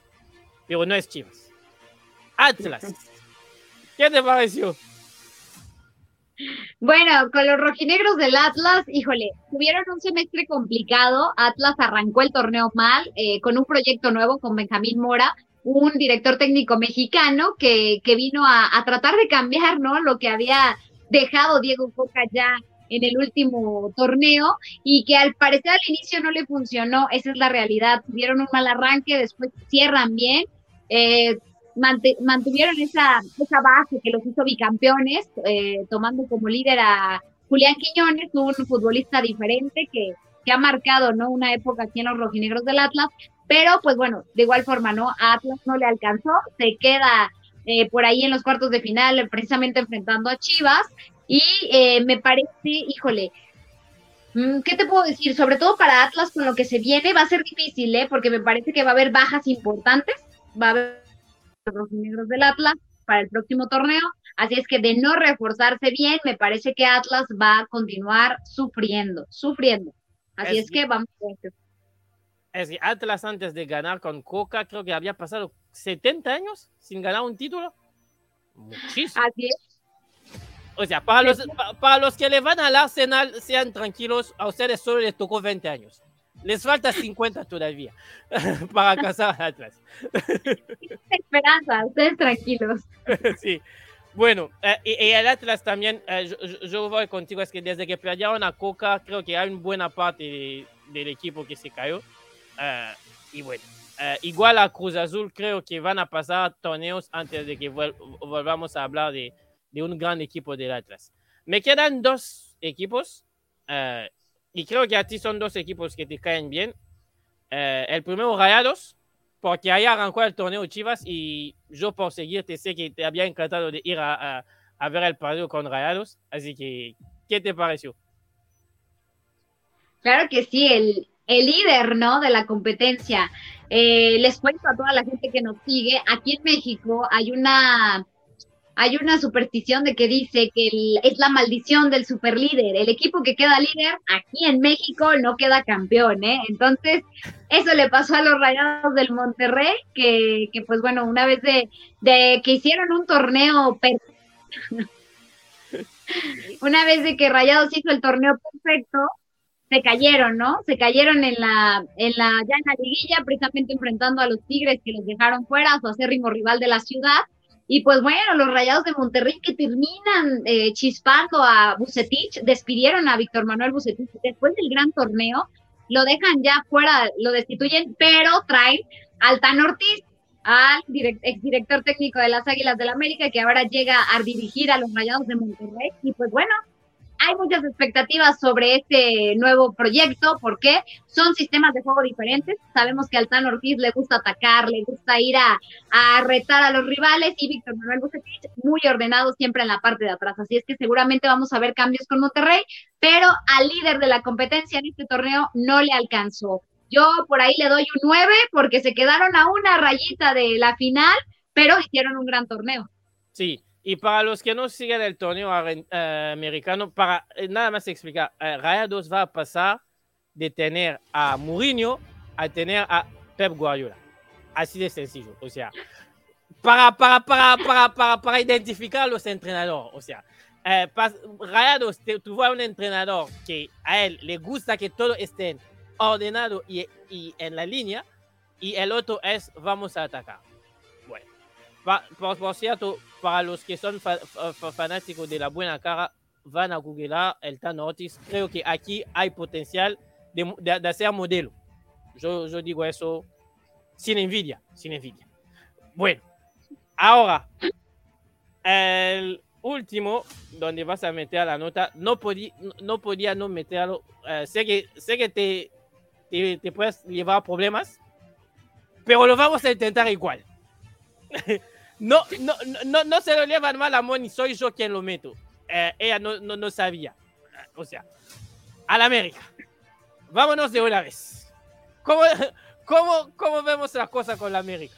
pero no es Chivas. Atlas. ¿Qué te pareció? Bueno, con los rojinegros del Atlas, híjole, tuvieron un semestre complicado. Atlas arrancó el torneo mal, eh, con un proyecto nuevo con Benjamín Mora, un director técnico mexicano que, que vino a, a, tratar de cambiar, ¿no? Lo que había dejado Diego Coca ya en el último torneo y que al parecer al inicio no le funcionó, esa es la realidad, tuvieron un mal arranque, después cierran bien, eh, mantuvieron esa, base que los hizo bicampeones, eh, tomando como líder a Julián Quiñones, un futbolista diferente que, que ha marcado ¿no? una época aquí en los rojinegros del Atlas, pero pues bueno, de igual forma, ¿no? A Atlas no le alcanzó, se queda eh, por ahí en los cuartos de final, precisamente enfrentando a Chivas, y eh, me parece, híjole, mm, ¿qué te puedo decir? Sobre todo para Atlas con lo que se viene, va a ser difícil, ¿eh? Porque me parece que va a haber bajas importantes, va a haber los negros del Atlas para el próximo torneo, así es que de no reforzarse bien, me parece que Atlas va a continuar sufriendo, sufriendo. Así es, es que vamos a ver. Es que Atlas antes de ganar con Coca, creo que había pasado 70 años sin ganar un título. Muchísimo. Así es. O sea, para los, para los que le van al Arsenal, sean tranquilos, a ustedes solo les tocó 20 años. Les falta 50 todavía para alcanzar a Atlas. Esperanza, ustedes tranquilos. sí. Bueno, eh, y, el Atlas también, eh, yo, yo, voy contigo, es que desde que perdieron a Coca, creo que hay una buena parte de, del equipo que se cayó. Uh, y bueno, igual a Cruz Azul, creo que van a pasar torneos antes de que vol volvamos a hablar de, de un gran equipo del Atlas. Me quedan dos equipos uh, y creo que a ti son dos equipos que te caen bien. Uh, el primero, Rayados, porque ahí arrancó el torneo Chivas y yo por seguirte sé que te había encantado de ir a, a, a ver el partido con Rayados. Así que, ¿qué te pareció? Claro que sí, el, el líder, ¿no? De la competencia. Eh, les cuento a toda la gente que nos sigue, aquí en México hay una hay una superstición de que dice que el, es la maldición del superlíder. El equipo que queda líder aquí en México no queda campeón, ¿eh? Entonces, eso le pasó a los Rayados del Monterrey, que, que pues bueno, una vez de, que hicieron un torneo perfecto, una vez de que Rayados hizo el torneo perfecto, se cayeron, ¿no? Se cayeron en la, en la, ya en la liguilla, precisamente enfrentando a los Tigres que los dejaron fuera, su acérrimo rival de la ciudad. Y pues bueno, los Rayados de Monterrey que terminan eh, chispando a Bucetich, despidieron a Víctor Manuel Bucetich después del gran torneo, lo dejan ya fuera, lo destituyen, pero traen al Tan Ortiz, al direct, exdirector técnico de las Águilas del la América, que ahora llega a dirigir a los Rayados de Monterrey. Y pues bueno, hay muchas expectativas sobre este nuevo proyecto porque son sistemas de juego diferentes. Sabemos que al Tan Ortiz le gusta atacar, le gusta ir a, a retar a los rivales y Víctor Manuel Bucetich muy ordenado siempre en la parte de atrás. Así es que seguramente vamos a ver cambios con Monterrey, pero al líder de la competencia en este torneo no le alcanzó. Yo por ahí le doy un 9 porque se quedaron a una rayita de la final, pero hicieron un gran torneo. Sí, y para los que no siguen el torneo uh, americano, para eh, nada más explicar, uh, Rayados va a pasar de tener a Mourinho a tener a Pep Guardiola. Así de sencillo. O sea, para, para, para, para, para, identificar a los entrenadores. O sea, uh, pas, Rayados, vas a un entrenador que a él le gusta que todo esté ordenado y, y en la línea, y el otro es vamos a atacar. Por, cierto, para los que son fanáticos de la buena cara, van a googlear el Tan Ortiz. Creo que aquí hay potencial de, de, hacer modelo. Yo, yo digo eso sin envidia, sin envidia. Bueno, ahora, el último, donde vas a meter la nota, no, podía no, podía no meterlo. Eh, sé, que, sé que te, te, te, puedes llevar problemas, pero lo vamos a intentar igual. no, no, no, no se lo llevan mal a Moni, soy yo quien lo meto. Eh, ella no, no, no sabía. O sea, a la América. Vámonos de una vez. ¿Cómo, cómo, cómo vemos la cosa con la América?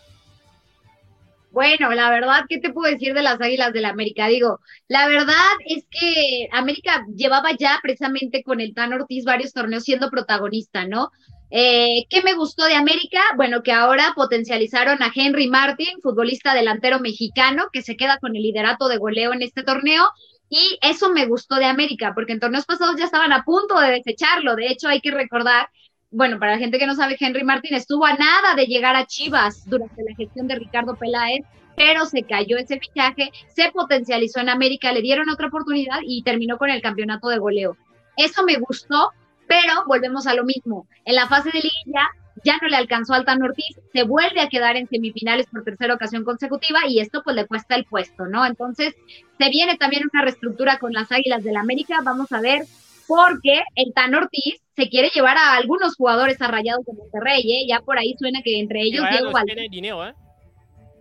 Bueno, la verdad, ¿qué te puedo decir de las Águilas del la América? Digo, la verdad es que América llevaba ya precisamente con el Tan Ortiz varios torneos siendo protagonista, ¿no? Eh, ¿Qué me gustó de América? Bueno, que ahora potencializaron a Henry Martin, futbolista delantero mexicano, que se queda con el liderato de goleo en este torneo. Y eso me gustó de América, porque en torneos pasados ya estaban a punto de desecharlo. De hecho, hay que recordar bueno, para la gente que no sabe, Henry Martín estuvo a nada de llegar a Chivas durante la gestión de Ricardo Peláez, pero se cayó ese fichaje, se potencializó en América, le dieron otra oportunidad y terminó con el campeonato de goleo. Eso me gustó, pero volvemos a lo mismo. En la fase de liguilla ya no le alcanzó al Tan Ortiz, se vuelve a quedar en semifinales por tercera ocasión consecutiva y esto pues le cuesta el puesto, ¿no? Entonces se viene también una reestructura con las Águilas del América, vamos a ver porque el Tan Ortiz se quiere llevar a algunos jugadores a Rayados de Monterrey, ¿eh? Ya por ahí suena que entre ellos Diego dinero, ¿eh?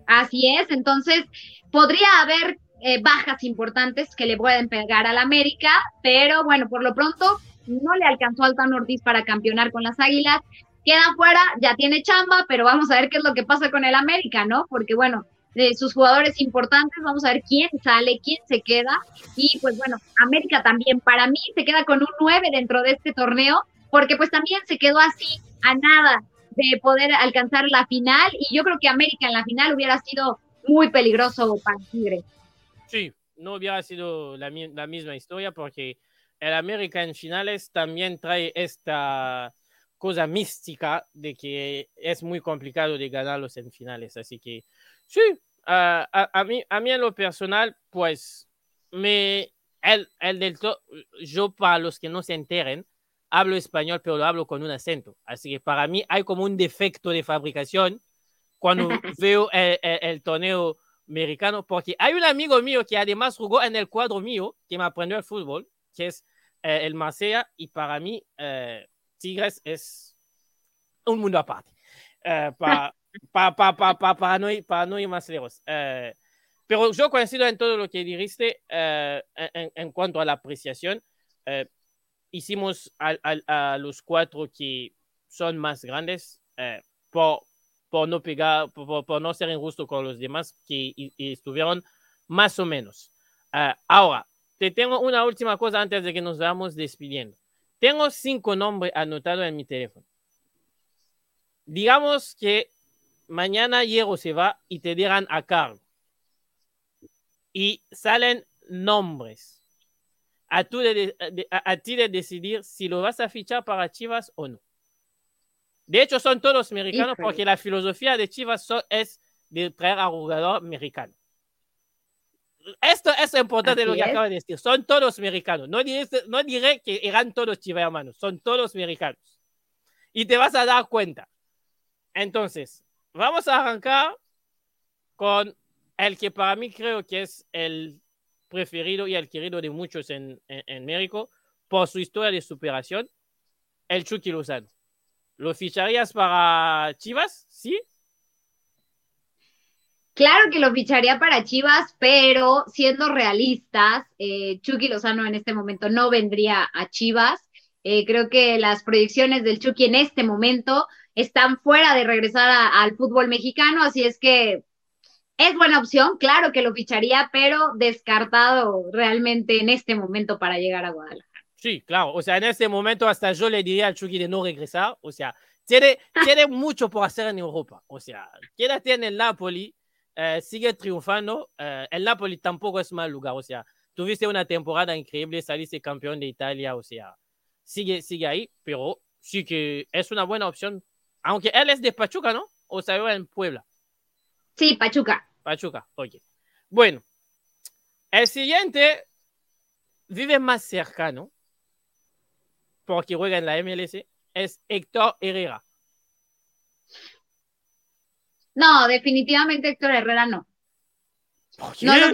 Así es, entonces podría haber eh, bajas importantes que le pueden pegar al América, pero bueno, por lo pronto no le alcanzó al Tan Ortiz para campeonar con las Águilas. Queda fuera, ya tiene chamba, pero vamos a ver qué es lo que pasa con el América, ¿no? Porque bueno, sus jugadores importantes. Vamos a ver quién sale, quién se queda. Y pues bueno, América también para mí se queda con un 9 dentro de este torneo, porque pues también se quedó así a nada de poder alcanzar la final. Y yo creo que América en la final hubiera sido muy peligroso para Tigre. Sí, no hubiera sido la misma historia porque el América en finales también trae esta cosa mística de que es muy complicado de ganarlos en finales. Así que Sí, a, a, mí, a mí en lo personal, pues, me, el, el del yo para los que no se enteren, hablo español, pero lo hablo con un acento. Así que para mí hay como un defecto de fabricación cuando veo el, el, torneo americano, porque hay un amigo mío que además jugó en el cuadro mío, que me aprendió el fútbol, que es eh, el Marsella, y para mí eh, Tigres es un mundo aparte. Eh, para, para, pa, pa, pa, para, no, ir, para no ir más lejos. Eh, pero yo coincido en todo lo que dijiste eh, en, en, cuanto a la apreciación. Hicimos a, a, a, los cuatro que son más grandes por, por, no pegar, por, por, no ser injusto con los demás que y, y estuvieron más o menos. Ahora, te tengo una última cosa antes de que nos vamos despidiendo. Tengo cinco nombres anotados en mi teléfono. Digamos que mañana Diego se va y te dirán a cargo. Y salen nombres. A, tú de, a, a, ti de decidir si lo vas a fichar para Chivas o no. De hecho, son todos americanos Híjole. porque la filosofía de Chivas es de traer a jugador americano. Esto es importante Así lo que es. acabo de decir. Son todos americanos. No diré, no diré que eran todos chivas hermanos. Son todos americanos. Y te vas a dar cuenta. Entonces, vamos a arrancar con el que para mí creo que es el preferido y el querido de muchos en, en, en México por su historia de superación, el Chucky Lozano. ¿Lo ficharías para Chivas? ¿Sí? Claro que lo ficharía para Chivas, pero siendo realistas, eh, Chucky Lozano en este momento no vendría a Chivas. Eh, creo que las proyecciones del Chucky en este momento están fuera de regresar al fútbol mexicano, así es que es buena opción, claro que lo ficharía, pero descartado realmente en este momento para llegar a Guadalajara. Sí, claro, o sea, en este momento hasta yo le diría al Chucky de no regresar, o sea, tiene, tiene mucho por hacer en Europa, o sea, quédate en el Napoli, eh, sigue triunfando, eh, el Napoli tampoco es mal lugar, o sea, tuviste una temporada increíble, saliste campeón de Italia, o sea, sigue, sigue ahí, pero sí que es una buena opción aunque él es de Pachuca, ¿no? O salió en Puebla. Sí, Pachuca. Pachuca, ok. Bueno, el siguiente vive más cercano, porque juega en la MLS, es Héctor Herrera. No, definitivamente Héctor Herrera no. No, lo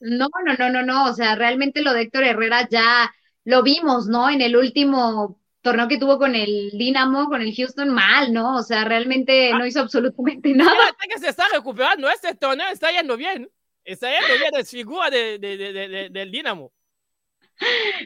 no, no, no, no, no. O sea, realmente lo de Héctor Herrera ya lo vimos, ¿no? En el último torneo que tuvo con el Dinamo, con el Houston, mal, ¿no? O sea, realmente no hizo absolutamente nada. Hasta que se está recuperando, este torneo está yendo bien. Está yendo bien, es figura de, de, de, del Dinamo.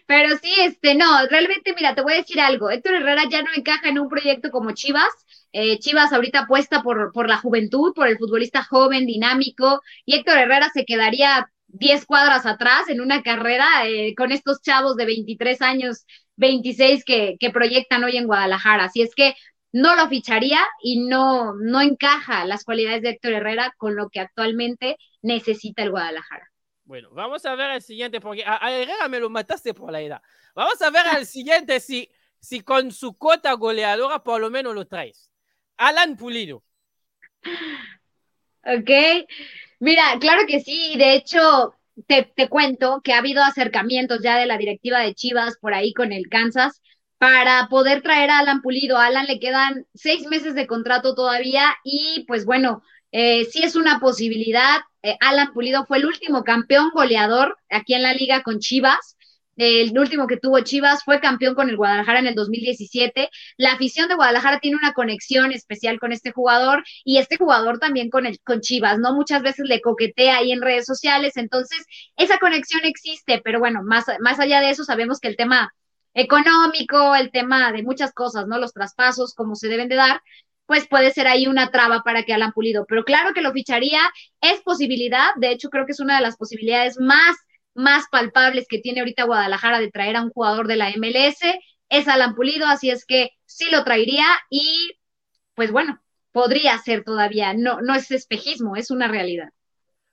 Pero sí, este, no, realmente, mira, te voy a decir algo. Héctor Herrera ya no encaja en un proyecto como Chivas. Eh, Chivas ahorita apuesta por, por la juventud, por el futbolista joven, dinámico, y Héctor Herrera se quedaría 10 cuadras atrás en una carrera eh, con estos chavos de 23 años, 26 que, que proyectan hoy en Guadalajara. Así es que no lo ficharía y no, no encaja las cualidades de Héctor Herrera con lo que actualmente necesita el Guadalajara. Bueno, vamos a ver el siguiente, porque a, Herrera me lo mataste por la edad. Vamos a ver el siguiente si, si con su cota goleadora por lo menos lo traes. Alan Pulido. Ok, mira, claro que sí, de hecho, te, te, cuento que ha habido acercamientos ya de la directiva de Chivas por ahí con el Kansas para poder traer a Alan Pulido. A Alan le quedan seis meses de contrato todavía y pues bueno, eh, sí es una posibilidad. Eh, Alan Pulido fue el último campeón goleador aquí en la liga con Chivas. El último que tuvo Chivas fue campeón con el Guadalajara en el 2017. La afición de Guadalajara tiene una conexión especial con este jugador y este jugador también con, el, con Chivas, ¿no? Muchas veces le coquetea ahí en redes sociales, entonces esa conexión existe, pero bueno, más, más allá de eso sabemos que el tema económico, el tema de muchas cosas, ¿no? Los traspasos, como se deben de dar, pues puede ser ahí una traba para que Alan Pulido. Pero claro que lo ficharía, es posibilidad, de hecho creo que es una de las posibilidades más, más palpables que tiene ahorita Guadalajara de traer a un jugador de la MLS, es Alan Pulido, así es que sí lo traería y pues bueno, podría ser todavía, no, no es espejismo, es una realidad.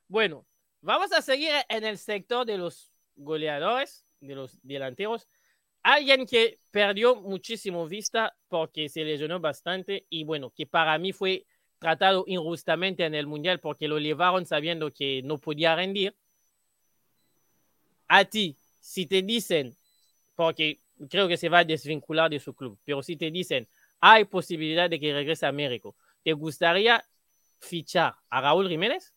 Bueno, vamos a seguir en el sector de los goleadores, de los delanteros alguien que perdió muchísimo vista porque se lesionó bastante y bueno, que para mí fue tratado injustamente en el Mundial porque lo llevaron sabiendo que no podía rendir. A ti, si te dicen, porque creo que se va a desvincular de su club, pero si te dicen, hay posibilidad de que regrese a América, ¿te gustaría fichar a Raúl Jiménez?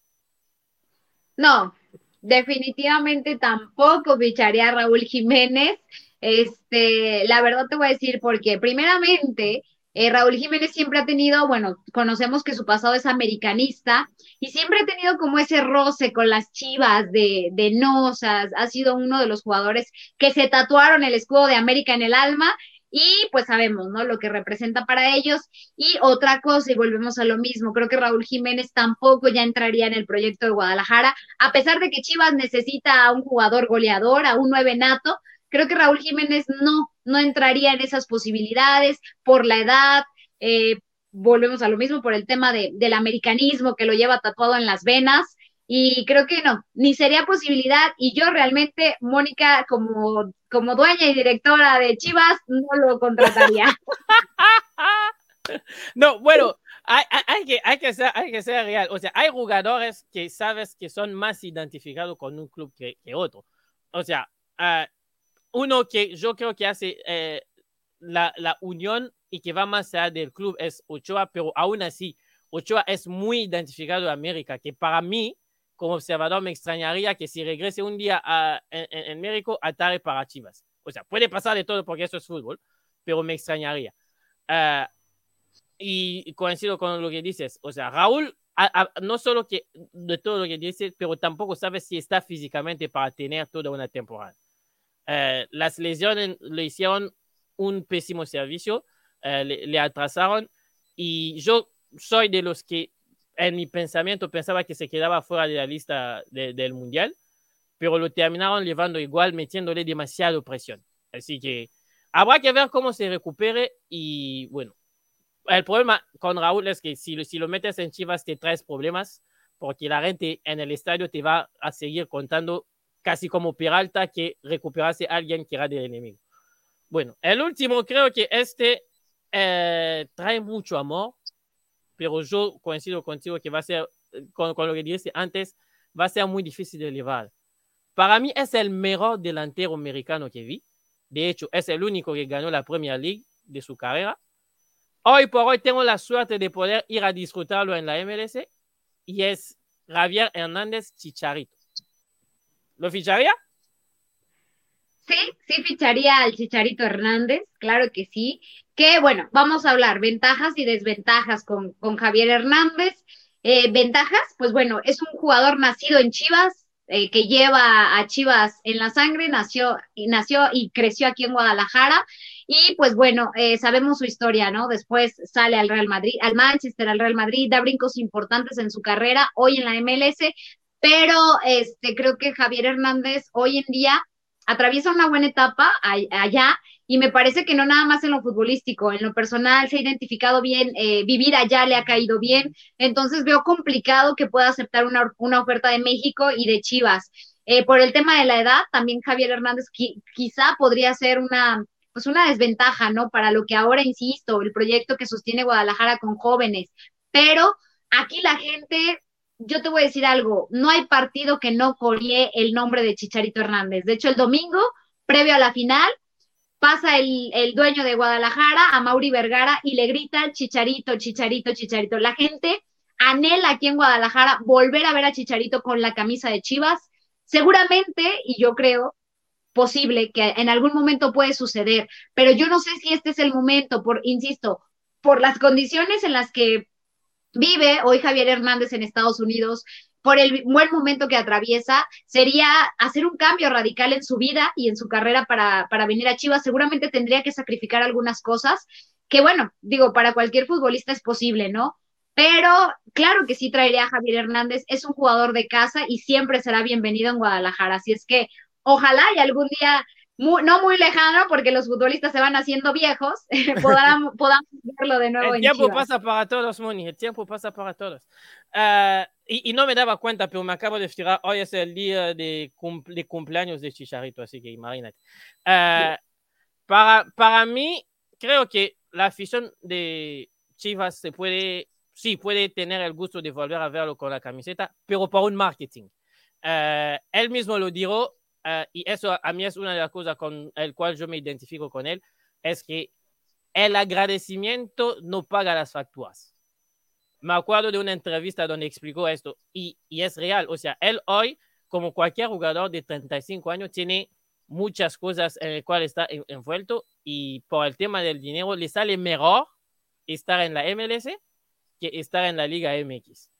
No, definitivamente tampoco ficharía a Raúl Jiménez. Este, la verdad te voy a decir porque, primeramente, eh, Raúl Jiménez siempre ha tenido, bueno, conocemos que su pasado es americanista y siempre ha tenido como ese roce con las chivas de, de no, o sea, ha sido uno de los jugadores que se tatuaron el escudo de América en el alma y pues sabemos, ¿no? Lo que representa para ellos. Y otra cosa, y volvemos a lo mismo, creo que Raúl Jiménez tampoco ya entraría en el proyecto de Guadalajara, a pesar de que Chivas necesita a un jugador goleador, a un nueve nato, creo que Raúl Jiménez no, no entraría en esas posibilidades por la edad. Eh, volvemos a lo mismo por el tema de, del americanismo que lo lleva tatuado en las venas. Y creo que no, ni sería posibilidad. Y yo realmente, Mónica, como, como dueña y directora de Chivas, no lo contrataría. no, bueno, hay, hay, que, hay, que ser, hay que ser real. O sea, hay jugadores que sabes que son más identificados con un club que, otro. O sea, uh, uno que yo creo que hace eh, la, la, unión y que va más allá del club es Ochoa, pero aún así, Ochoa es muy identificado en América, que para mí, como observador, me extrañaría que si regrese un día a, en, en, México, atare para Chivas. O sea, puede pasar de todo porque eso es fútbol, pero me extrañaría. Uh, y coincido con lo que dices. O sea, Raúl, a, a, no solo que de todo lo que dice, pero tampoco sabe si está físicamente para tener toda una temporada. Eh, las lesiones le hicieron un pésimo servicio, eh, le, le, atrasaron y yo soy de los que en mi pensamiento pensaba que se quedaba fuera de la lista de, del mundial, pero lo terminaron llevando igual metiéndole demasiado presión. Así que habrá que ver cómo se recupere y bueno, el problema con Raúl es que si, si lo metes en Chivas te traes problemas porque la gente en el estadio te va a seguir contando casi como Peralta que recuperase a alguien que era del enemigo. Bueno, el último creo que este eh, trae mucho amor, pero yo coincido contigo que va a ser con, lo que dijiste antes, va a ser muy difícil de llevar. Para mí es el mejor delantero americano que vi. De hecho, es el único que ganó la Premier League de su carrera. Hoy por hoy tengo la suerte de poder ir a disfrutarlo en la MLS y es Javier Hernández Chicharito. ¿Lo ficharía? Sí, sí ficharía al Chicharito Hernández, claro que sí. Que bueno, vamos a hablar ventajas y desventajas con, con Javier Hernández. Eh, ventajas, pues bueno, es un jugador nacido en Chivas, eh, que lleva a Chivas en la sangre, nació y nació y creció aquí en Guadalajara. Y pues bueno, eh, sabemos su historia, ¿no? Después sale al Real Madrid, al Manchester, al Real Madrid, da brincos importantes en su carrera, hoy en la MLS, pero este, creo que Javier Hernández hoy en día atraviesa una buena etapa allá y me parece que no nada más en lo futbolístico, en lo personal se ha identificado bien, eh, vivir allá le ha caído bien, entonces veo complicado que pueda aceptar una, una oferta de México y de Chivas. Eh, por el tema de la edad, también Javier Hernández quizá podría ser una, pues una desventaja, ¿no? Para lo que ahora, insisto, el proyecto que sostiene Guadalajara con jóvenes, pero aquí la gente yo te voy a decir algo, no hay partido que no corrie el nombre de Chicharito Hernández. De hecho, el domingo, previo a la final, pasa el, el, dueño de Guadalajara, a Mauri Vergara, y le grita Chicharito, Chicharito, Chicharito. La gente anhela aquí en Guadalajara volver a ver a Chicharito con la camisa de Chivas. Seguramente, y yo creo, posible que en algún momento puede suceder, pero yo no sé si este es el momento, por, insisto, por las condiciones en las que vive hoy Javier Hernández en Estados Unidos, por el buen momento que atraviesa, sería hacer un cambio radical en su vida y en su carrera para, para venir a Chivas. Seguramente tendría que sacrificar algunas cosas, que bueno, digo, para cualquier futbolista es posible, ¿no? Pero claro que sí traería a Javier Hernández, es un jugador de casa y siempre será bienvenido en Guadalajara. Así es que ojalá y algún día no muy lejano, porque los futbolistas se van haciendo viejos, podamos, podamos verlo de nuevo. El tiempo pasa para todos, Moni, el tiempo pasa para todos. Uh, y, y, no me daba cuenta, pero me acabo de fijar, hoy es el día de, cumple, de cumpleaños de Chicharito, así que imagínate. Uh, para, para mí, creo que la afición de Chivas se puede, sí, puede tener el gusto de volver a verlo con la camiseta, pero por un marketing. Uh, él mismo lo dijo, Uh, y eso a mí es una de las cosas con el cual yo me identifico con él, es que el agradecimiento no paga las facturas. Me acuerdo de una entrevista donde explicó esto y, y es real. O sea, él hoy, como cualquier jugador de 35 años, tiene muchas cosas en las cuales está envuelto y por el tema del dinero le sale mejor estar en la MLS que estar en la Liga MX.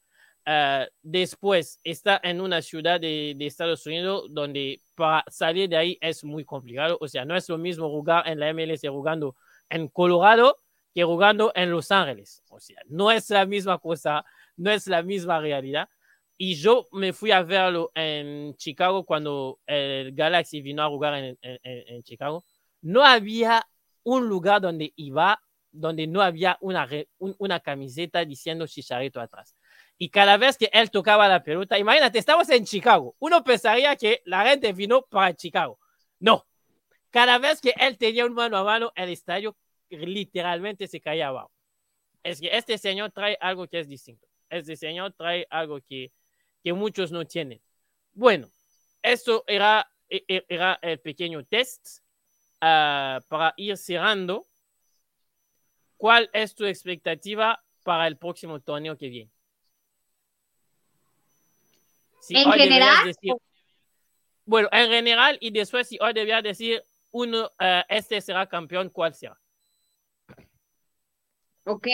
Uh, después está en una ciudad de, de, Estados Unidos donde para salir de ahí es muy complicado. O sea, no es lo mismo jugar en la MLS jugando en Colorado que jugando en Los Ángeles. O sea, no es la misma cosa, no es la misma realidad. Y yo me fui a verlo en Chicago cuando el Galaxy vino a jugar en, en, en Chicago. No había un lugar donde iba donde no había una, un, una camiseta diciendo Chicharito atrás. Y cada vez que él tocaba la pelota, imagínate, estamos en Chicago. Uno pensaría que la gente vino para Chicago. No. Cada vez que él tenía un mano a mano, el estadio literalmente se caía abajo. Es que este señor trae algo que es distinto. Este señor trae algo que, que muchos no tienen. Bueno, esto era, e, e, era el pequeño test uh, para ir cerrando. ¿Cuál es tu expectativa para el próximo torneo que viene? Si en general. Decir, bueno, en general y después si hoy debía decir uno, uh, este será campeón, ¿cuál será? Ok.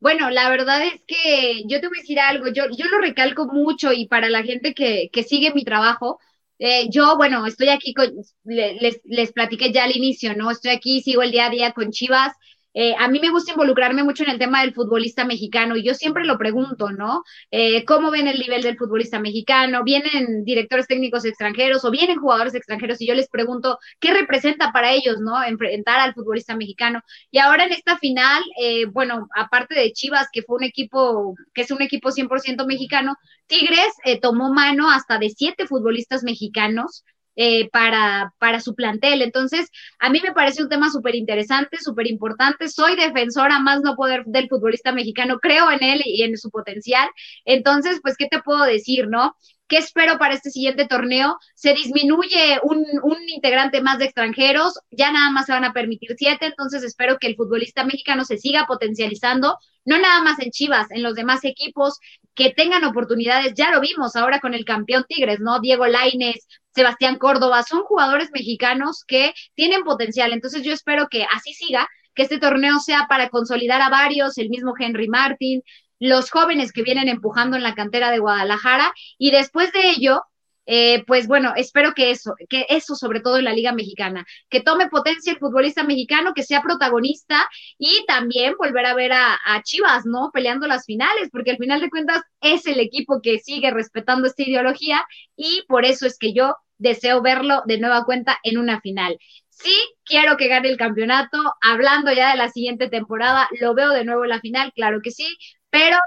Bueno, la verdad es que yo te voy a decir algo, yo, yo lo recalco mucho y para la gente que, que sigue mi trabajo, eh, yo, bueno, estoy aquí con, les, les platiqué ya al inicio, ¿no? Estoy aquí, sigo el día a día con Chivas, eh, a mí me gusta involucrarme mucho en el tema del futbolista mexicano y yo siempre lo pregunto, ¿no? Eh, ¿Cómo ven el nivel del futbolista mexicano? ¿Vienen directores técnicos extranjeros o vienen jugadores extranjeros? Y yo les pregunto, ¿qué representa para ellos, ¿no? Enfrentar al futbolista mexicano. Y ahora en esta final, eh, bueno, aparte de Chivas, que fue un equipo, que es un equipo 100% mexicano, Tigres tomó mano hasta de siete futbolistas mexicanos eh, para, para su plantel. Entonces, a mí me parece un tema súper interesante, súper importante. Soy defensora más no poder del futbolista mexicano, creo en él y en su potencial. Entonces, pues, ¿qué te puedo decir, no? ¿Qué espero para este siguiente torneo? Se disminuye un, integrante más de extranjeros, ya nada más se van a permitir siete, entonces espero que el futbolista mexicano se siga potencializando, no nada más en Chivas, en los demás equipos que tengan oportunidades. Ya lo vimos ahora con el campeón Tigres, ¿no? Diego Laines, Sebastián Córdoba, son jugadores mexicanos que tienen potencial, entonces yo espero que así siga, que este torneo sea para consolidar a varios, el mismo Henry Martin, los jóvenes que vienen empujando en la cantera de Guadalajara y después de ello, eh, pues bueno, espero que eso, que eso sobre todo en la Liga Mexicana, que tome potencia el futbolista mexicano, que sea protagonista y también volver a ver a, a, Chivas, ¿no? Peleando las finales, porque al final de cuentas es el equipo que sigue respetando esta ideología y por eso es que yo deseo verlo de nueva cuenta en una final. Sí, quiero que gane el campeonato. Hablando ya de la siguiente temporada, lo veo de nuevo en la final, claro que sí, pero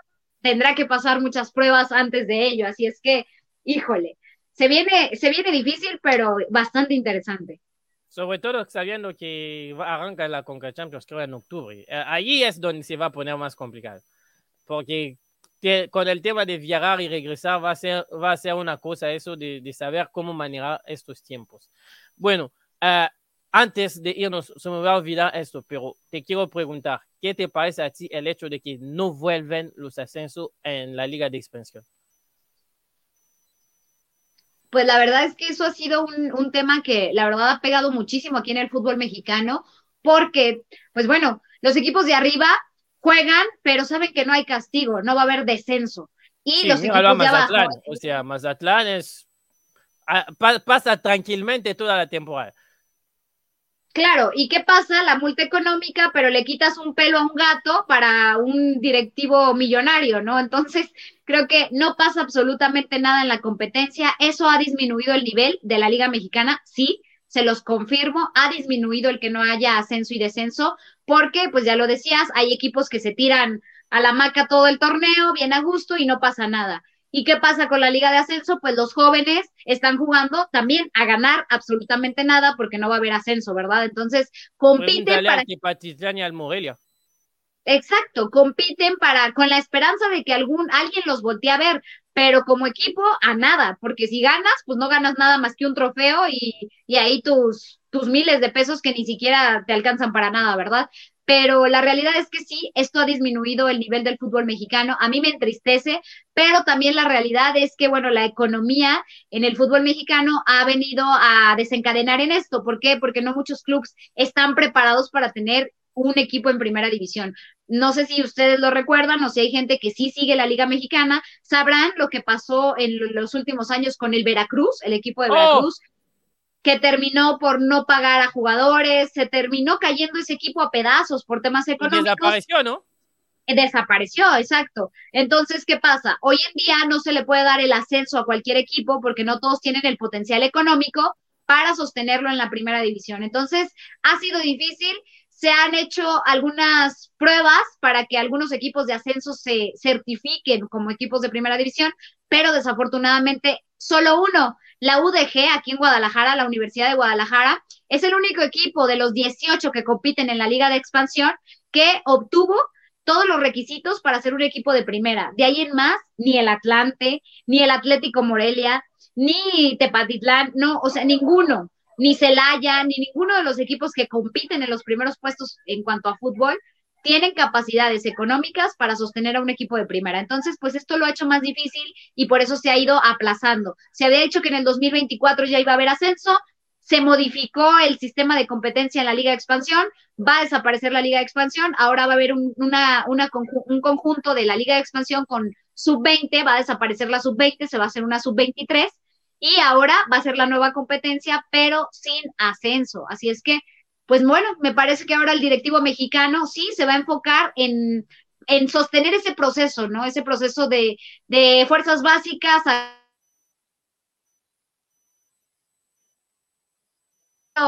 tendrá que pasar muchas pruebas antes de ello, así es que, híjole, se viene, se viene difícil, pero bastante interesante. Sobre todo sabiendo que arranca la Conca Champions, creo, en octubre. Eh, allí es donde se va a poner más complicado. Porque con el tema de viajar y regresar va a ser, va a ser una cosa eso de, de saber cómo manejar estos tiempos. Bueno, uh, antes de irnos, se me va a olvidar esto, pero te quiero preguntar, ¿qué te parece a ti el hecho de que no vuelven los ascensos en la Liga de Expansión? Pues la verdad es que eso ha sido un, un, tema que la verdad ha pegado muchísimo aquí en el fútbol mexicano, porque, pues bueno, los equipos de arriba juegan, pero saben que no hay castigo, no va a haber descenso. Y los equipos de Mazatlán, o sea, Mazatlán es, ah, pasa tranquilamente toda la temporada. Claro, ¿y qué pasa? La multa económica, pero le quitas un pelo a un gato para un directivo millonario, ¿no? Entonces, creo que no pasa absolutamente nada en la competencia. Eso ha disminuido el nivel de la Liga Mexicana, sí, se los confirmo, ha disminuido el que no haya ascenso y descenso, porque, pues ya lo decías, hay equipos que se tiran a la maca todo el torneo, bien a gusto y no pasa nada. ¿Y qué pasa con la Liga de Ascenso? Pues los jóvenes están jugando también a ganar absolutamente nada porque no va a haber ascenso, ¿verdad? Entonces, compiten para... al Morelia. Exacto, compiten para, con la esperanza de que algún, alguien los voltee a ver, pero como equipo a nada, porque si ganas, pues no ganas nada más que un trofeo y, y ahí tus, tus miles de pesos que ni siquiera te alcanzan para nada, ¿verdad? pero la realidad es que sí, esto ha disminuido el nivel del fútbol mexicano. A mí me entristece, pero también la realidad es que, bueno, la economía en el fútbol mexicano ha venido a desencadenar en esto. ¿Por qué? Porque no muchos clubes están preparados para tener un equipo en primera división. No sé si ustedes lo recuerdan o si hay gente que sí sigue la Liga Mexicana, sabrán lo que pasó en los últimos años con el Veracruz, el equipo de oh, Veracruz, que terminó por no pagar a jugadores, se terminó cayendo ese equipo a pedazos por temas económicos. desapareció, ¿no? Desapareció, exacto. Entonces, ¿qué pasa? Hoy en día no se le puede dar el ascenso a cualquier equipo porque no todos tienen el potencial económico para sostenerlo en la primera división. Entonces, ha sido difícil. Se han hecho algunas pruebas para que algunos equipos de ascenso se certifiquen como equipos de primera división, pero desafortunadamente solo uno la UDG aquí en Guadalajara, la Universidad de Guadalajara, es el único equipo de los 18 que compiten en la Liga de Expansión que obtuvo todos los requisitos para ser un equipo de primera. De ahí en más, ni el Atlante, ni el Atlético Morelia, ni Tepatitlán, no, o sea, ninguno, ni Celaya, ni ninguno de los equipos que compiten en los primeros puestos en cuanto a fútbol tienen capacidades económicas para sostener a un equipo de primera. Entonces, pues esto lo ha hecho más difícil y por eso se ha ido aplazando. Se había dicho que en el 2024 ya iba a haber ascenso, se modificó el sistema de competencia en la Liga de Expansión, va a desaparecer la Liga de Expansión, ahora va a haber un, un conjunto de la Liga de Expansión con sub-20, va a desaparecer la sub-20, se va a hacer una sub-23 y ahora va a ser la nueva competencia, pero sin ascenso. Así es que pues bueno, me parece que ahora el directivo mexicano sí se va a enfocar en, sostener ese proceso, ¿no? Ese proceso de, fuerzas básicas.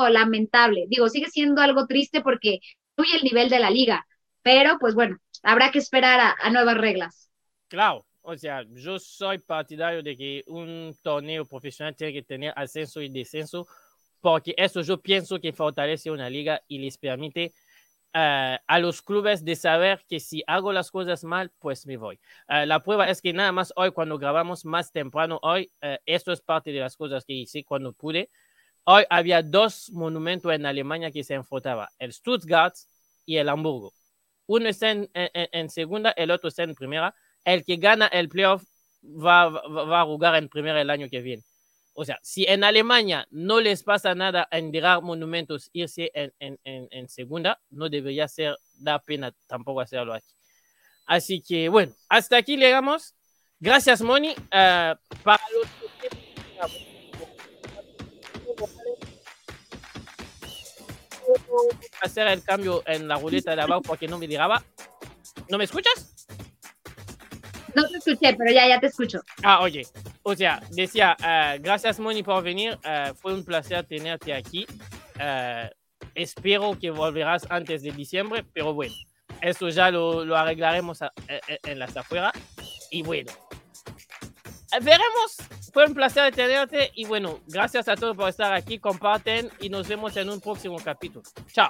lamentable. Digo, sigue siendo algo triste porque sube el nivel de la liga, pero pues bueno, habrá que esperar a, nuevas reglas. Claro, O sea, yo soy partidario de que un torneo profesional tiene que tener ascenso y descenso, porque eso yo pienso que fortalece una liga y les permite uh, a los clubes de saber que si hago las cosas mal, pues me voy. Uh, la prueba es que nada más hoy, cuando grabamos más temprano hoy, uh, esto es parte de las cosas que hice cuando pude. Hoy había dos monumentos en Alemania que se enfrentaban, el Stuttgart y el Hamburgo. Uno está en, en, en segunda, el otro está en primera el que gana el playoff va, a jugar en primera el año que viene. O sea, si en Alemania no les pasa nada en Dirar Monumentos irse en, en, segunda, no debería ser, da pena tampoco hacerlo aquí. Así que bueno, hasta aquí llegamos. Gracias, Moni. Uh, para los hacer el cambio en la ruleta de abajo porque no me graba. ¿No me escuchas? No te escuché, pero ya, ya te escucho. Ah, oye. O sea, decía, uh, gracias Moni por venir. Uh, fue un placer tenerte aquí. Uh, espero que volverás antes de diciembre, pero bueno, eso ya lo, lo arreglaremos a, a, en las afueras. Y bueno, veremos. Fue un placer tenerte y bueno, gracias a todos por estar aquí. Comparten y nos vemos en un próximo capítulo. Chao.